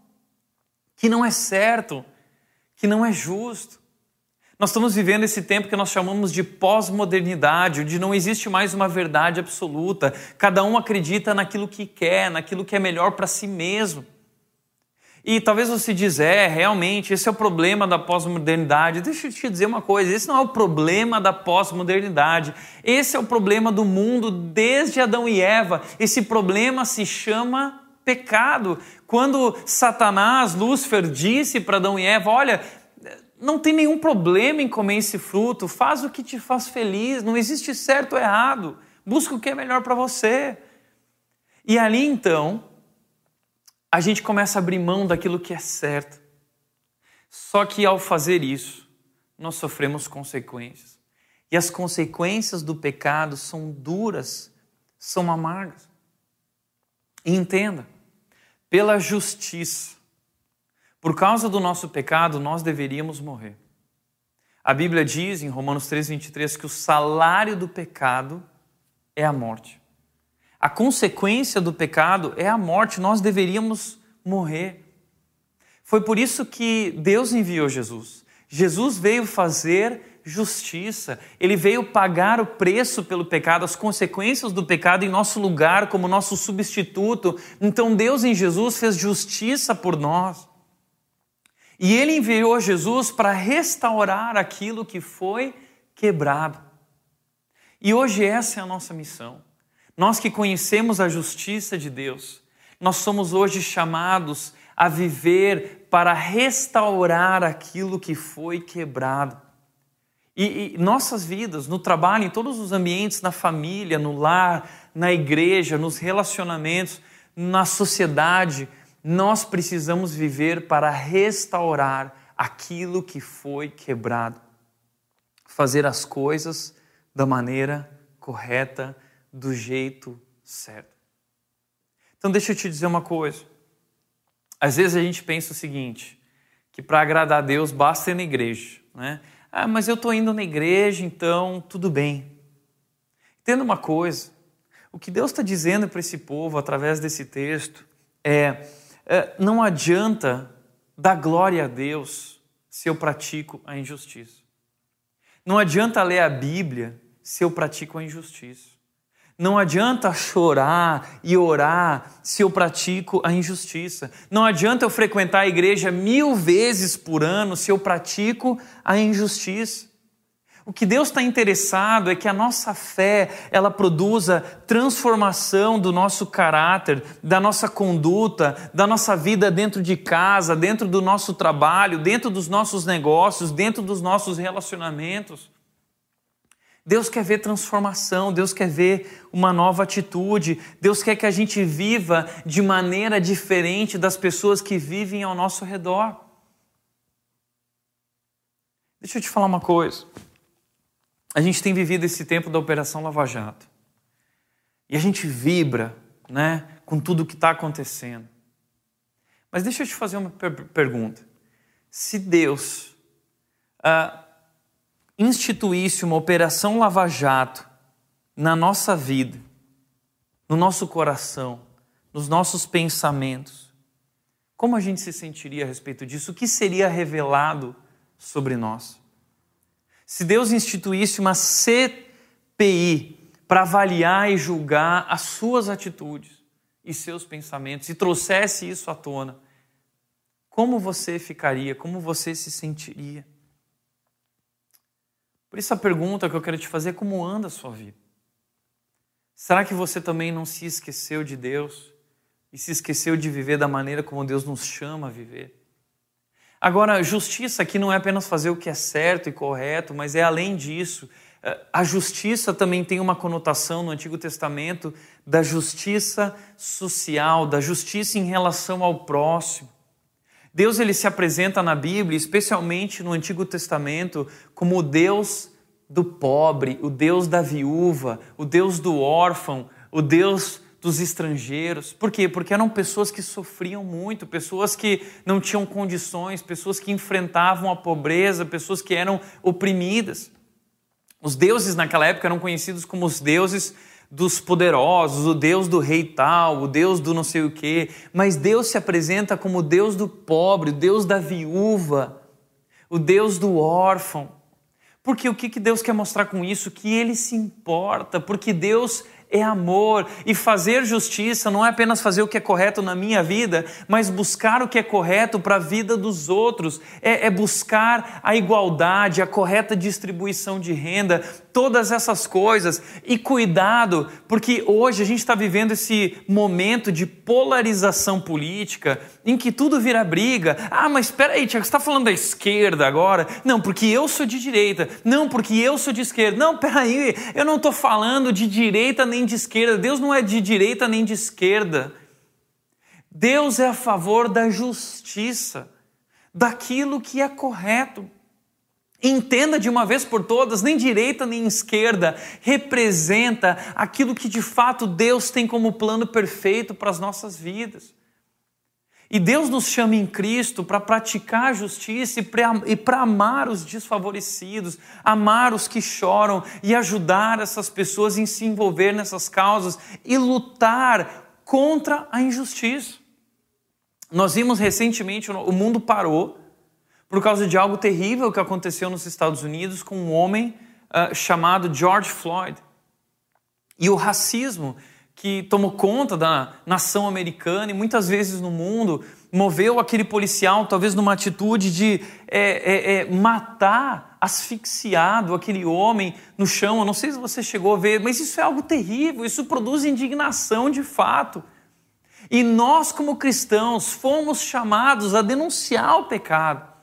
que não é certo, que não é justo. Nós estamos vivendo esse tempo que nós chamamos de pós-modernidade, onde não existe mais uma verdade absoluta. Cada um acredita naquilo que quer, naquilo que é melhor para si mesmo. E talvez você diz, é, realmente, esse é o problema da pós-modernidade. Deixa eu te dizer uma coisa: esse não é o problema da pós-modernidade. Esse é o problema do mundo desde Adão e Eva. Esse problema se chama pecado. Quando Satanás, Lúcifer, disse para Adão e Eva: Olha, não tem nenhum problema em comer esse fruto, faz o que te faz feliz, não existe certo ou errado, busca o que é melhor para você. E ali então, a gente começa a abrir mão daquilo que é certo. Só que ao fazer isso, nós sofremos consequências. E as consequências do pecado são duras, são amargas. E entenda, pela justiça, por causa do nosso pecado, nós deveríamos morrer. A Bíblia diz em Romanos 3,23 que o salário do pecado é a morte. A consequência do pecado é a morte, nós deveríamos morrer. Foi por isso que Deus enviou Jesus. Jesus veio fazer justiça, ele veio pagar o preço pelo pecado, as consequências do pecado em nosso lugar, como nosso substituto. Então Deus em Jesus fez justiça por nós. E ele enviou Jesus para restaurar aquilo que foi quebrado. E hoje essa é a nossa missão. Nós que conhecemos a justiça de Deus, nós somos hoje chamados a viver para restaurar aquilo que foi quebrado. E, e, nossas vidas, no trabalho, em todos os ambientes, na família, no lar, na igreja, nos relacionamentos, na sociedade, nós precisamos viver para restaurar aquilo que foi quebrado. Fazer as coisas da maneira correta, do jeito certo. Então deixa eu te dizer uma coisa. Às vezes a gente pensa o seguinte, que para agradar a Deus basta ir na igreja, né? Ah, mas eu estou indo na igreja, então tudo bem. Entenda uma coisa, o que Deus está dizendo para esse povo através desse texto é, é não adianta dar glória a Deus se eu pratico a injustiça. Não adianta ler a Bíblia se eu pratico a injustiça. Não adianta chorar e orar se eu pratico a injustiça. Não adianta eu frequentar a igreja mil vezes por ano se eu pratico a injustiça. O que Deus está interessado é que a nossa fé ela produza transformação do nosso caráter, da nossa conduta, da nossa vida dentro de casa, dentro do nosso trabalho, dentro dos nossos negócios, dentro dos nossos relacionamentos. Deus quer ver transformação, Deus quer ver uma nova atitude, Deus quer que a gente viva de maneira diferente das pessoas que vivem ao nosso redor. Deixa eu te falar uma coisa. A gente tem vivido esse tempo da Operação Lava Jato. E a gente vibra né, com tudo o que está acontecendo. Mas deixa eu te fazer uma per pergunta. Se Deus. Ah, instituísse uma operação lava-jato na nossa vida, no nosso coração, nos nossos pensamentos, como a gente se sentiria a respeito disso? O que seria revelado sobre nós? Se Deus instituísse uma CPI para avaliar e julgar as suas atitudes e seus pensamentos e trouxesse isso à tona, como você ficaria? Como você se sentiria? Por isso a pergunta que eu quero te fazer é como anda a sua vida? Será que você também não se esqueceu de Deus e se esqueceu de viver da maneira como Deus nos chama a viver? Agora, justiça aqui não é apenas fazer o que é certo e correto, mas é além disso. A justiça também tem uma conotação no Antigo Testamento da justiça social, da justiça em relação ao próximo. Deus ele se apresenta na Bíblia, especialmente no Antigo Testamento, como o Deus do pobre, o Deus da viúva, o Deus do órfão, o Deus dos estrangeiros. Por quê? Porque eram pessoas que sofriam muito, pessoas que não tinham condições, pessoas que enfrentavam a pobreza, pessoas que eram oprimidas. Os deuses naquela época eram conhecidos como os deuses dos poderosos, o Deus do rei tal, o Deus do não sei o quê, mas Deus se apresenta como o Deus do pobre, o Deus da viúva, o Deus do órfão. Porque o que Deus quer mostrar com isso? Que Ele se importa, porque Deus é amor. E fazer justiça não é apenas fazer o que é correto na minha vida, mas buscar o que é correto para a vida dos outros. É, é, buscar a igualdade, a correta distribuição de renda, todas essas coisas. E cuidado, porque hoje a gente está vivendo esse momento de polarização política em que tudo vira briga. Ah, mas espera aí, Tiago, você está falando da esquerda agora? Não, porque eu sou de direita. Não, porque eu sou de esquerda. Não, peraí, eu não estou falando de direita nem de esquerda. Deus não é de direita nem de esquerda. Deus é a favor da justiça, daquilo que é correto. Entenda de uma vez por todas, nem direita nem esquerda representa aquilo que de fato Deus tem como plano perfeito para as nossas vidas. E Deus nos chama em Cristo para praticar a justiça e para amar os desfavorecidos, amar os que choram e ajudar essas pessoas em se envolver nessas causas e lutar contra a injustiça. Nós vimos recentemente, o mundo parou por causa de algo terrível que aconteceu nos Estados Unidos com um homem uh, chamado George Floyd. E o racismo que tomou conta da nação americana e muitas vezes no mundo moveu aquele policial, talvez numa atitude de é, é, é, matar, asfixiado aquele homem no chão. Eu não sei se você chegou a ver, mas isso é algo terrível, isso produz indignação de fato. E nós, como cristãos, fomos chamados a denunciar o pecado.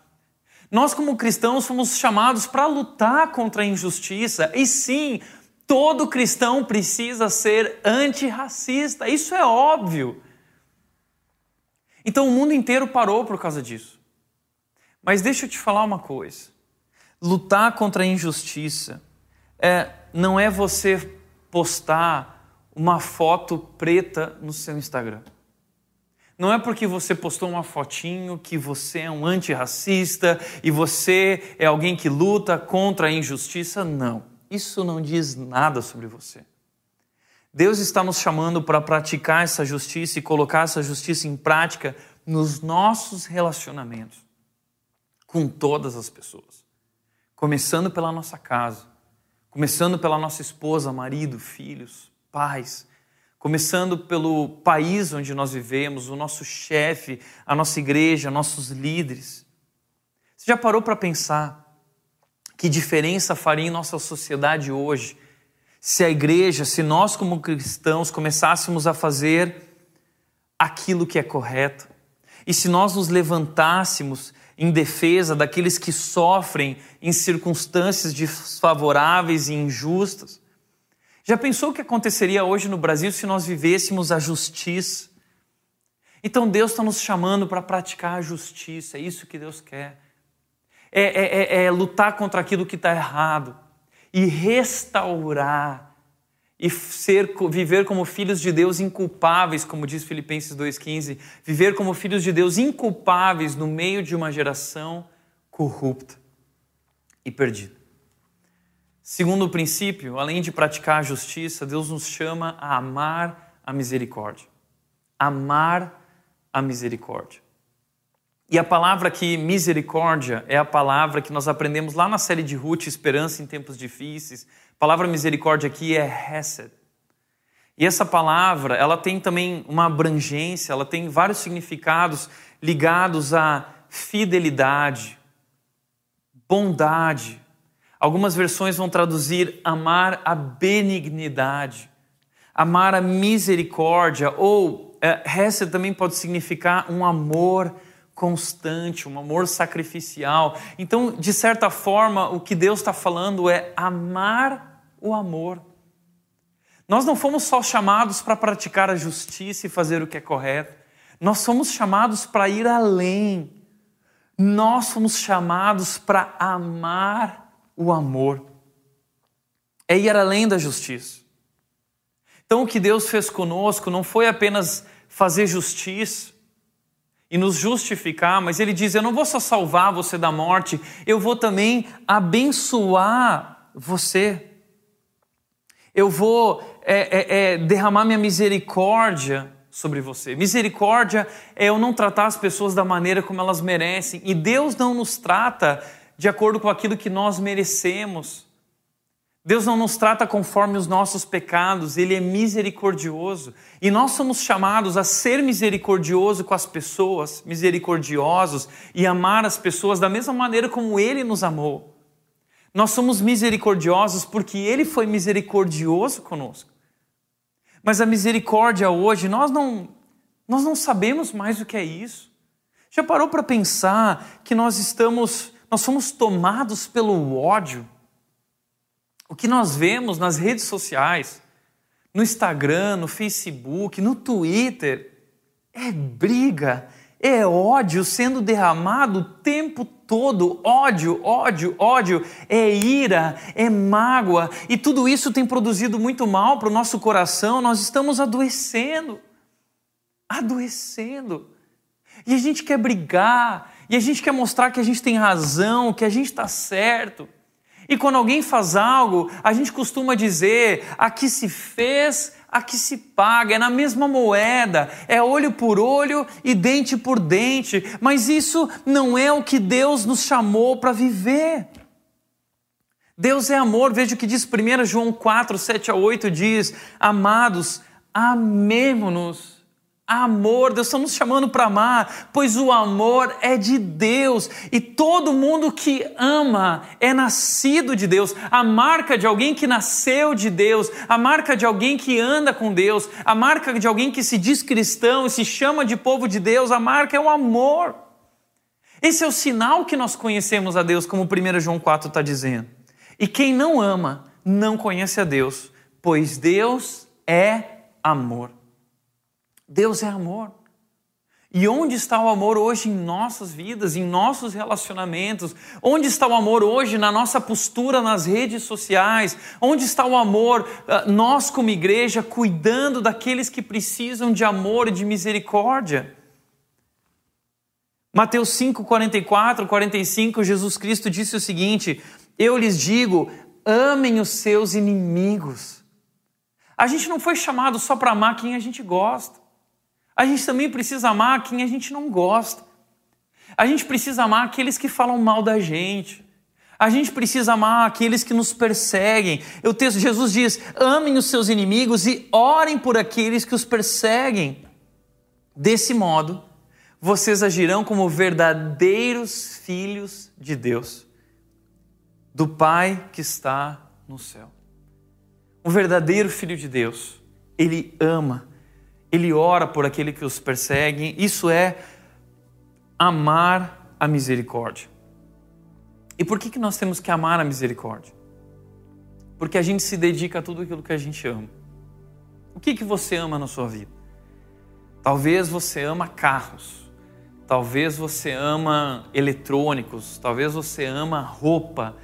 Nós, como cristãos, fomos chamados para lutar contra a injustiça. E sim, todo cristão precisa ser antirracista. Isso é óbvio. Então o mundo inteiro parou por causa disso. Mas deixa eu te falar uma coisa: lutar contra a injustiça é, não é você postar uma foto preta no seu Instagram. Não é porque você postou uma fotinho que você é um antirracista e você é alguém que luta contra a injustiça. Não. Isso não diz nada sobre você. Deus está nos chamando para praticar essa justiça e colocar essa justiça em prática nos nossos relacionamentos com todas as pessoas. Começando pela nossa casa, começando pela nossa esposa, marido, filhos, pais, começando pelo país onde nós vivemos, o nosso chefe, a nossa igreja, nossos líderes. Você já parou para pensar que diferença faria em nossa sociedade hoje se a igreja, se nós como cristãos começássemos a fazer aquilo que é correto? E se nós nos levantássemos em defesa daqueles que sofrem em circunstâncias desfavoráveis e injustas? Já pensou o que aconteceria hoje no Brasil se nós vivêssemos a justiça? Então Deus está nos chamando para praticar a justiça, é isso que Deus quer. É, é, é, é lutar contra aquilo que está errado e restaurar e ser, viver como filhos de Deus inculpáveis, como diz Filipenses 2,15, viver como filhos de Deus inculpáveis no meio de uma geração corrupta e perdida. Segundo o princípio, além de praticar a justiça, Deus nos chama a amar a misericórdia. Amar a misericórdia. E a palavra aqui, misericórdia, é a palavra que nós aprendemos lá na série de Ruth, Esperança em Tempos Difíceis. A palavra misericórdia aqui é Hesed. E essa palavra, ela tem também uma abrangência, ela tem vários significados ligados à fidelidade, bondade, Algumas versões vão traduzir amar a benignidade, amar a misericórdia, ou é, também pode significar um amor constante, um amor sacrificial. Então, de certa forma, o que Deus está falando é amar o amor. Nós não fomos só chamados para praticar a justiça e fazer o que é correto, nós somos chamados para ir além. Nós fomos chamados para amar o amor, é ir além da justiça. Então, o que Deus fez conosco não foi apenas fazer justiça e nos justificar, mas Ele diz: Eu não vou só salvar você da morte, eu vou também abençoar você. Eu vou é, é, é, derramar minha misericórdia sobre você. Misericórdia é eu não tratar as pessoas da maneira como elas merecem. E Deus não nos trata de acordo com aquilo que nós merecemos. Deus não nos trata conforme os nossos pecados, Ele é misericordioso. E nós somos chamados a ser misericordioso com as pessoas, misericordiosos, e amar as pessoas da mesma maneira como Ele nos amou. Nós somos misericordiosos porque Ele foi misericordioso conosco. Mas a misericórdia hoje, nós não, nós não sabemos mais o que é isso. Já parou para pensar que nós estamos nós somos tomados pelo ódio. O que nós vemos nas redes sociais, no Instagram, no Facebook, no Twitter, é briga, é ódio sendo derramado o tempo todo. Ódio, ódio, ódio, é ira, é mágoa, e tudo isso tem produzido muito mal para o nosso coração. Nós estamos adoecendo, adoecendo. E a gente quer brigar, e a gente quer mostrar que a gente tem razão, que a gente está certo. E quando alguém faz algo, a gente costuma dizer: aqui se fez, aqui se paga, é na mesma moeda, é olho por olho e dente por dente. Mas isso não é o que Deus nos chamou para viver. Deus é amor, veja o que diz 1 João 4, 7 a 8: diz: Amados, amemo-nos Amor, Deus está nos chamando para amar, pois o amor é de Deus e todo mundo que ama é nascido de Deus. A marca de alguém que nasceu de Deus, a marca de alguém que anda com Deus, a marca de alguém que se diz cristão e se chama de povo de Deus, a marca é o amor. Esse é o sinal que nós conhecemos a Deus, como 1 João 4 está dizendo. E quem não ama, não conhece a Deus, pois Deus é amor. Deus é amor. E onde está o amor hoje em nossas vidas, em nossos relacionamentos? Onde está o amor hoje na nossa postura nas redes sociais? Onde está o amor, ah, nós como igreja, cuidando daqueles que precisam de amor e de misericórdia? Mateus 5, 44, 45, Jesus Cristo disse o seguinte: Eu lhes digo, amem os seus inimigos. A gente não foi chamado só para amar quem a gente gosta. A gente também precisa amar quem a gente não gosta. A gente precisa amar aqueles que falam mal da gente. A gente precisa amar aqueles que nos perseguem. O texto Jesus diz: amem os seus inimigos e orem por aqueles que os perseguem. Desse modo, vocês agirão como verdadeiros filhos de Deus, do Pai que está no céu. Um verdadeiro filho de Deus, ele ama ele ora por aquele que os persegue. Isso é amar a misericórdia. E por que, que nós temos que amar a misericórdia? Porque a gente se dedica a tudo aquilo que a gente ama. O que, que você ama na sua vida? Talvez você ama carros, talvez você ama eletrônicos, talvez você ama roupa,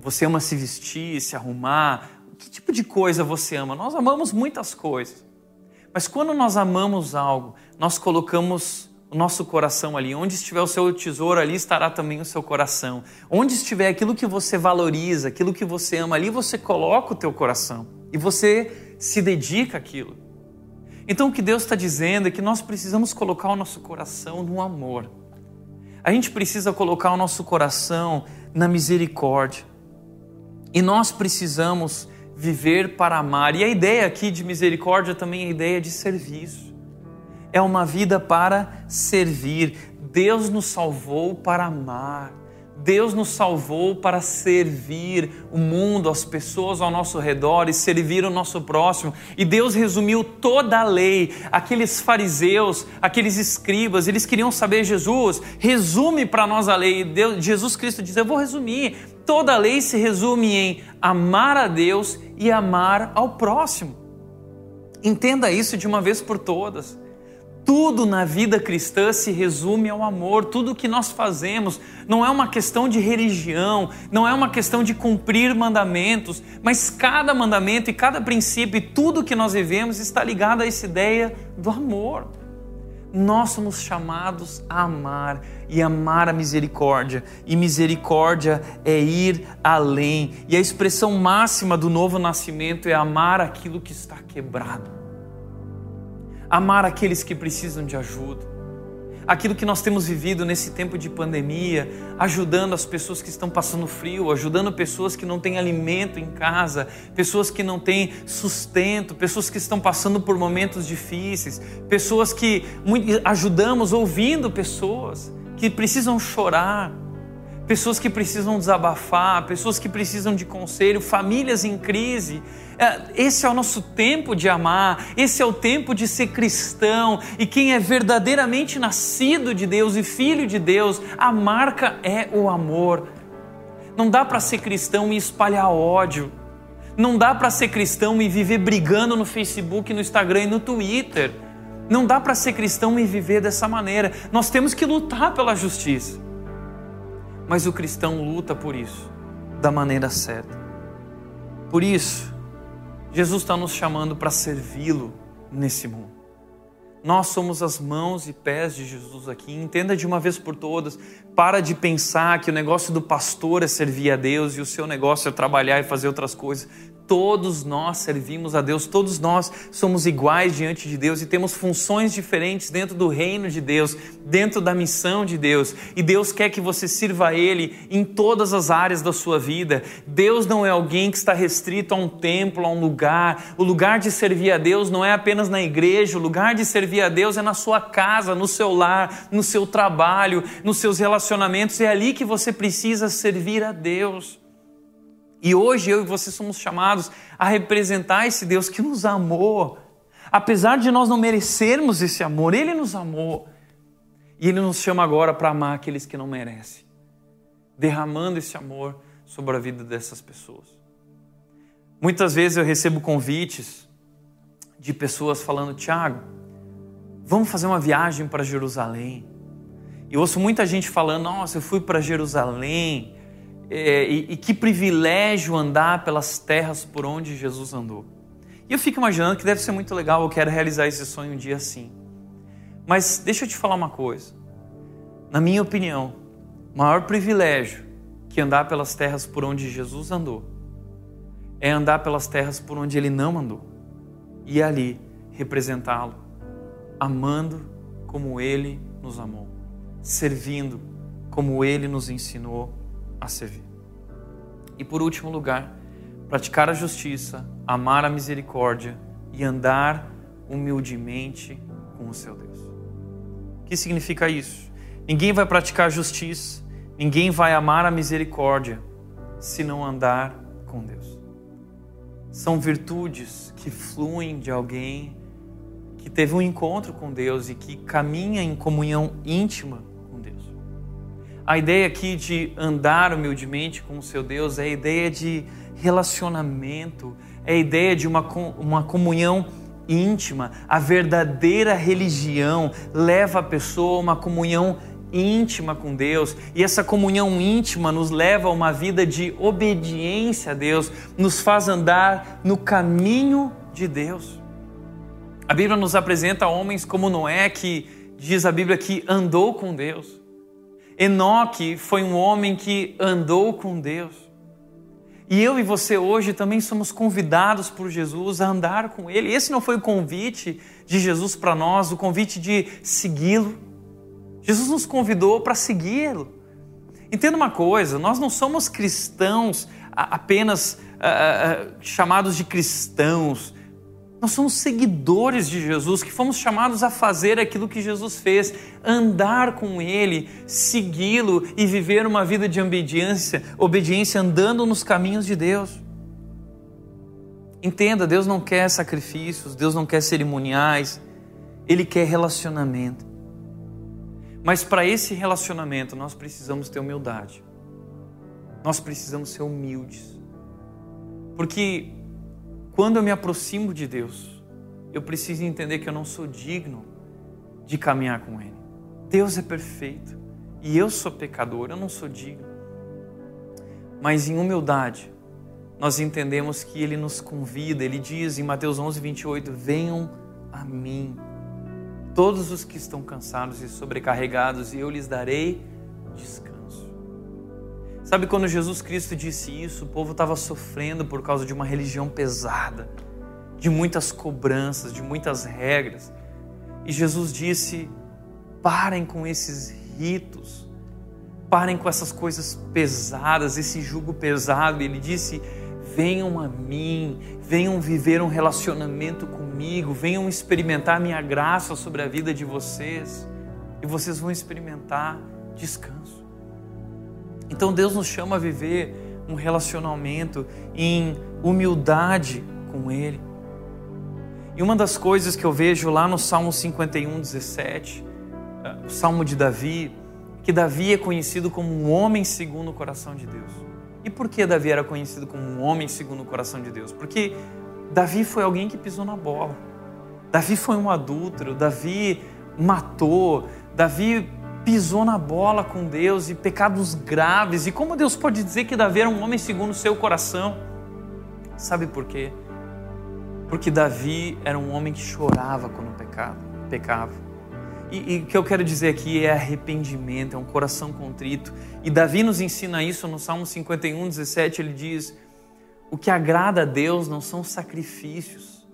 você ama se vestir, se arrumar. Que tipo de coisa você ama? Nós amamos muitas coisas. Mas quando nós amamos algo, nós colocamos o nosso coração ali. Onde estiver o seu tesouro, ali estará também o seu coração. Onde estiver aquilo que você valoriza, aquilo que você ama, ali você coloca o teu coração e você se dedica àquilo. Então o que Deus está dizendo é que nós precisamos colocar o nosso coração no amor. A gente precisa colocar o nosso coração na misericórdia. E nós precisamos viver para amar. E a ideia aqui de misericórdia também é a ideia de serviço. É uma vida para servir. Deus nos salvou para amar. Deus nos salvou para servir o mundo, as pessoas ao nosso redor e servir o nosso próximo. E Deus resumiu toda a lei. Aqueles fariseus, aqueles escribas, eles queriam saber Jesus, resume para nós a lei. Deus, Jesus Cristo diz: Eu vou resumir. Toda a lei se resume em amar a Deus e amar ao próximo. Entenda isso de uma vez por todas. Tudo na vida cristã se resume ao amor. Tudo que nós fazemos não é uma questão de religião, não é uma questão de cumprir mandamentos, mas cada mandamento e cada princípio e tudo que nós vivemos está ligado a essa ideia do amor. Nós somos chamados a amar e amar a misericórdia, e misericórdia é ir além, e a expressão máxima do novo nascimento é amar aquilo que está quebrado, amar aqueles que precisam de ajuda aquilo que nós temos vivido nesse tempo de pandemia, ajudando as pessoas que estão passando frio, ajudando pessoas que não têm alimento em casa, pessoas que não têm sustento, pessoas que estão passando por momentos difíceis, pessoas que ajudamos ouvindo pessoas que precisam chorar pessoas que precisam desabafar, pessoas que precisam de conselho, famílias em crise. É, esse é o nosso tempo de amar, esse é o tempo de ser cristão. E quem é verdadeiramente nascido de Deus e filho de Deus, a marca é o amor. Não dá para ser cristão e espalhar ódio. Não dá para ser cristão e viver brigando no Facebook, no Instagram e no Twitter. Não dá para ser cristão e viver dessa maneira. Nós temos que lutar pela justiça. Mas o cristão luta por isso, da maneira certa. Por isso, Jesus está nos chamando para servi-lo nesse mundo. Nós somos as mãos e pés de Jesus aqui. Entenda de uma vez por todas. Para de pensar que o negócio do pastor é servir a Deus e o seu negócio é trabalhar e fazer outras coisas. Todos nós servimos a Deus, todos nós somos iguais diante de Deus e temos funções diferentes dentro do reino de Deus, dentro da missão de Deus. E Deus quer que você sirva a Ele em todas as áreas da sua vida. Deus não é alguém que está restrito a um templo, a um lugar. O lugar de servir a Deus não é apenas na igreja, o lugar de servir a Deus é na sua casa, no seu lar, no seu trabalho, nos seus relacionamentos. É ali que você precisa servir a Deus. E hoje eu e você somos chamados a representar esse Deus que nos amou. Apesar de nós não merecermos esse amor, Ele nos amou. E Ele nos chama agora para amar aqueles que não merecem, derramando esse amor sobre a vida dessas pessoas. Muitas vezes eu recebo convites de pessoas falando: Tiago, Vamos fazer uma viagem para Jerusalém. E ouço muita gente falando: Nossa, eu fui para Jerusalém. É, e, e que privilégio andar pelas terras por onde Jesus andou. E eu fico imaginando que deve ser muito legal, eu quero realizar esse sonho um dia assim. Mas deixa eu te falar uma coisa. Na minha opinião, maior privilégio que andar pelas terras por onde Jesus andou é andar pelas terras por onde ele não andou e ali representá-lo, amando como ele nos amou, servindo como ele nos ensinou a servir. E por último lugar, praticar a justiça, amar a misericórdia e andar humildemente com o seu Deus. O que significa isso? Ninguém vai praticar justiça, ninguém vai amar a misericórdia se não andar com Deus. São virtudes que fluem de alguém que teve um encontro com Deus e que caminha em comunhão íntima. A ideia aqui de andar humildemente com o seu Deus é a ideia de relacionamento, é a ideia de uma, uma comunhão íntima. A verdadeira religião leva a pessoa a uma comunhão íntima com Deus, e essa comunhão íntima nos leva a uma vida de obediência a Deus, nos faz andar no caminho de Deus. A Bíblia nos apresenta homens como Noé, que diz a Bíblia que andou com Deus. Enoque foi um homem que andou com Deus. E eu e você hoje também somos convidados por Jesus a andar com Ele. Esse não foi o convite de Jesus para nós, o convite de segui-lo. Jesus nos convidou para segui-lo. Entenda uma coisa: nós não somos cristãos apenas chamados de cristãos, nós somos seguidores de Jesus, que fomos chamados a fazer aquilo que Jesus fez, andar com Ele, segui-lo e viver uma vida de obediência, obediência andando nos caminhos de Deus. Entenda, Deus não quer sacrifícios, Deus não quer cerimoniais, Ele quer relacionamento. Mas para esse relacionamento nós precisamos ter humildade, nós precisamos ser humildes, porque quando eu me aproximo de Deus, eu preciso entender que eu não sou digno de caminhar com Ele. Deus é perfeito e eu sou pecador, eu não sou digno. Mas em humildade, nós entendemos que Ele nos convida, Ele diz em Mateus 11, 28, venham a mim, todos os que estão cansados e sobrecarregados, e eu lhes darei descanso. Sabe quando Jesus Cristo disse isso, o povo estava sofrendo por causa de uma religião pesada, de muitas cobranças, de muitas regras. E Jesus disse: parem com esses ritos, parem com essas coisas pesadas, esse jugo pesado. Ele disse: venham a mim, venham viver um relacionamento comigo, venham experimentar minha graça sobre a vida de vocês, e vocês vão experimentar descanso. Então Deus nos chama a viver um relacionamento em humildade com Ele. E uma das coisas que eu vejo lá no Salmo 51, 17, eh, o Salmo de Davi, que Davi é conhecido como um homem segundo o coração de Deus. E por que Davi era conhecido como um homem segundo o coração de Deus? Porque Davi foi alguém que pisou na bola. Davi foi um adúltero, Davi matou, Davi pisou na bola com Deus e pecados graves. E como Deus pode dizer que Davi era um homem segundo o seu coração? Sabe por quê? Porque Davi era um homem que chorava quando pecava. pecava. E, o que eu quero dizer aqui é arrependimento, é um coração contrito. E Davi nos ensina isso no Salmo 51, 17. Ele diz: O que agrada a Deus não são sacrifícios,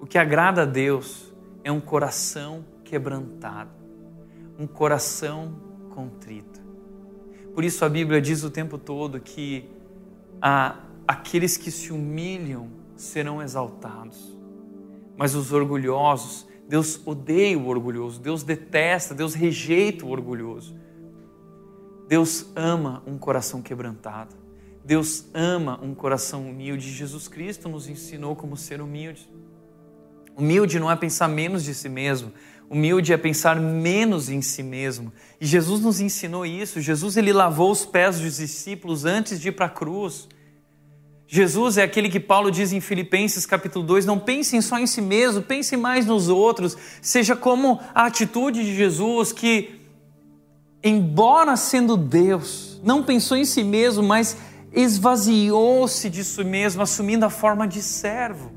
o que agrada a Deus é um coração quebrantado um coração contrito. Por isso a Bíblia diz o tempo todo que aqueles que se humilham serão exaltados, mas os orgulhosos, Deus odeia o orgulhoso, Deus detesta, Deus rejeita o orgulhoso. Deus ama um coração quebrantado. Deus ama um coração humilde. Jesus Cristo nos ensinou como ser humilde. Humilde não é pensar menos de si mesmo, Humilde é pensar menos em si mesmo. E Jesus nos ensinou isso. Jesus ele lavou os pés dos discípulos antes de ir para a cruz. Jesus é aquele que Paulo diz em Filipenses capítulo 2: não pensem só em si mesmo, pensem mais nos outros. Seja como a atitude de Jesus, que, embora sendo Deus, não pensou em si mesmo, mas esvaziou-se de si mesmo, assumindo a forma de servo.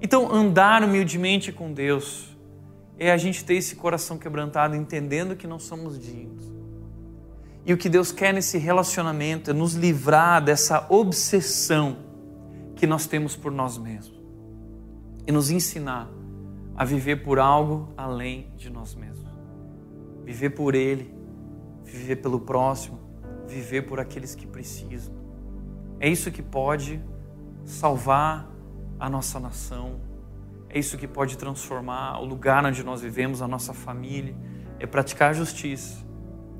Então, andar humildemente com Deus é a gente ter esse coração quebrantado, entendendo que não somos dignos e o que Deus quer nesse relacionamento é nos livrar dessa obsessão que nós temos por nós mesmos e nos ensinar a viver por algo além de nós mesmos. Viver por Ele, viver pelo próximo, viver por aqueles que precisam. É isso que pode salvar a nossa nação, é isso que pode transformar o lugar onde nós vivemos, a nossa família, é praticar justiça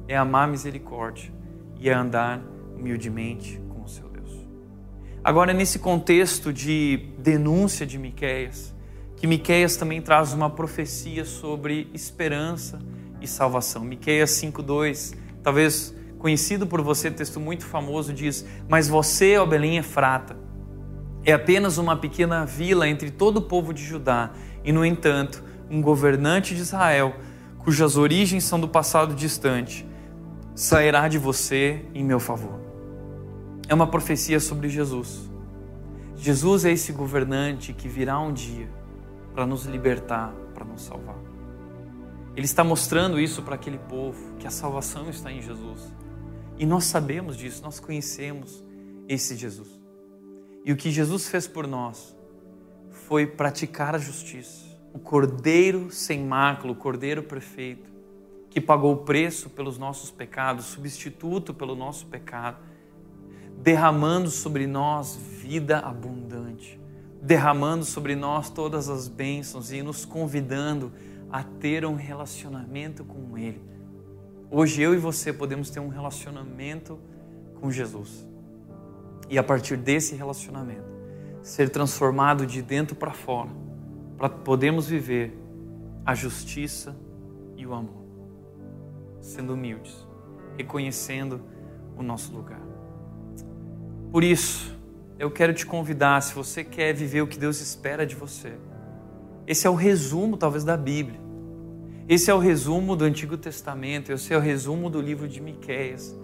é amar misericórdia e é andar humildemente com o seu Deus. Agora, nesse contexto de denúncia de Miqueias, que Miqueias também traz uma profecia sobre esperança e salvação. Miqueias 5:2, talvez conhecido por você, texto muito famoso, diz: "Mas você, ó Belém Efrata, é apenas uma pequena vila entre todo o povo de Judá, e no entanto, um governante de Israel, cujas origens são do passado distante, sairá de você em meu favor. É uma profecia sobre Jesus. Jesus é esse governante que virá um dia para nos libertar, para nos salvar. Ele está mostrando isso para aquele povo, que a salvação está em Jesus. E nós sabemos disso, nós conhecemos esse Jesus. E o que Jesus fez por nós foi praticar a justiça. O cordeiro sem mácula, o cordeiro perfeito, que pagou o preço pelos nossos pecados, substituto pelo nosso pecado, derramando sobre nós vida abundante, derramando sobre nós todas as bênçãos e nos convidando a ter um relacionamento com Ele. Hoje eu e você podemos ter um relacionamento com Jesus. E a partir desse relacionamento, ser transformado de dentro para fora, para podermos viver a justiça e o amor sendo humildes, reconhecendo o nosso lugar. Por isso, eu quero te convidar, se você quer viver o que Deus espera de você, esse é o resumo, talvez, da Bíblia. Esse é o resumo do Antigo Testamento, esse é o resumo do livro de Miqueias.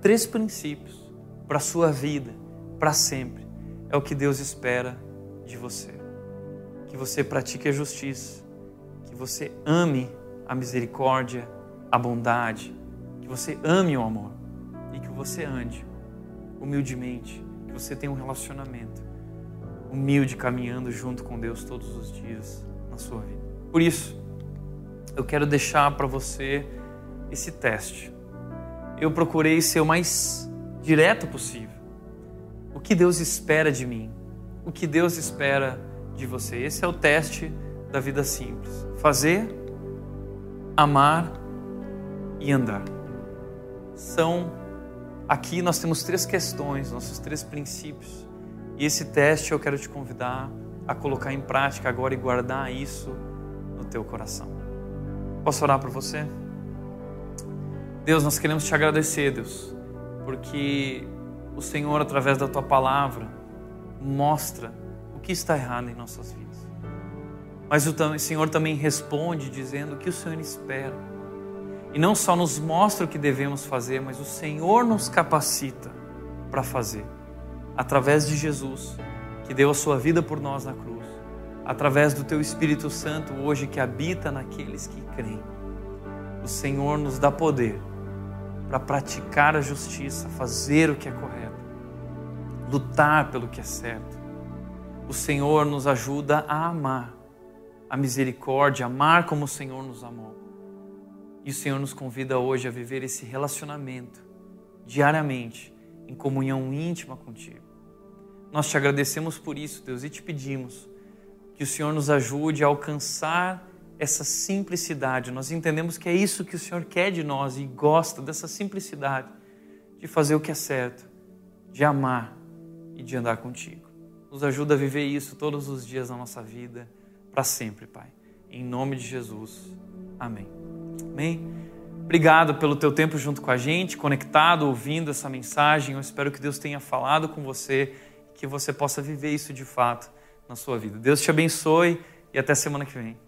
Três princípios para a sua vida, para sempre. É o que Deus espera de você. Que você pratique a justiça, que você ame a misericórdia a bondade, que você ame o amor e que você ande humildemente, que você tenha um relacionamento humilde caminhando junto com Deus todos os dias na sua vida. Por isso, eu quero deixar para você esse teste. Eu procurei ser o mais direto possível. Que Deus espera de mim? O que Deus espera de você? Esse é o teste da vida simples. Fazer, amar e andar. São aqui nós temos três questões, nossos três princípios. E esse teste eu quero te convidar a colocar em prática agora e guardar isso no teu coração. Posso orar por você? Deus, nós queremos te agradecer, Deus, porque o Senhor, através da tua palavra, mostra o que está errado em nossas vidas. Mas o Senhor também responde dizendo o que o Senhor espera e não só nos mostra o que devemos fazer, mas o Senhor nos capacita para fazer. Através de Jesus, que deu a sua vida por nós na cruz. Através do teu Espírito Santo, hoje que habita naqueles que creem. O Senhor nos dá poder para praticar a justiça, fazer o que é correto, lutar pelo que é certo. O Senhor nos ajuda a amar a misericórdia, amar como o Senhor nos amou. E o Senhor nos convida hoje a viver esse relacionamento diariamente, em comunhão íntima contigo. Nós te agradecemos por isso, Deus, e te pedimos que o Senhor nos ajude a alcançar essa simplicidade. Nós entendemos que é isso que o Senhor quer de nós e gosta dessa simplicidade de fazer o que é certo, de amar e de andar contigo. Nos ajuda a viver isso todos os dias da nossa vida, para sempre, Pai. Em nome de Jesus. Amém. Amém? Obrigado pelo teu tempo junto com a gente, conectado, ouvindo essa mensagem. Eu espero que Deus tenha falado com você que você possa viver isso de fato na sua vida. Deus te abençoe e até semana que vem.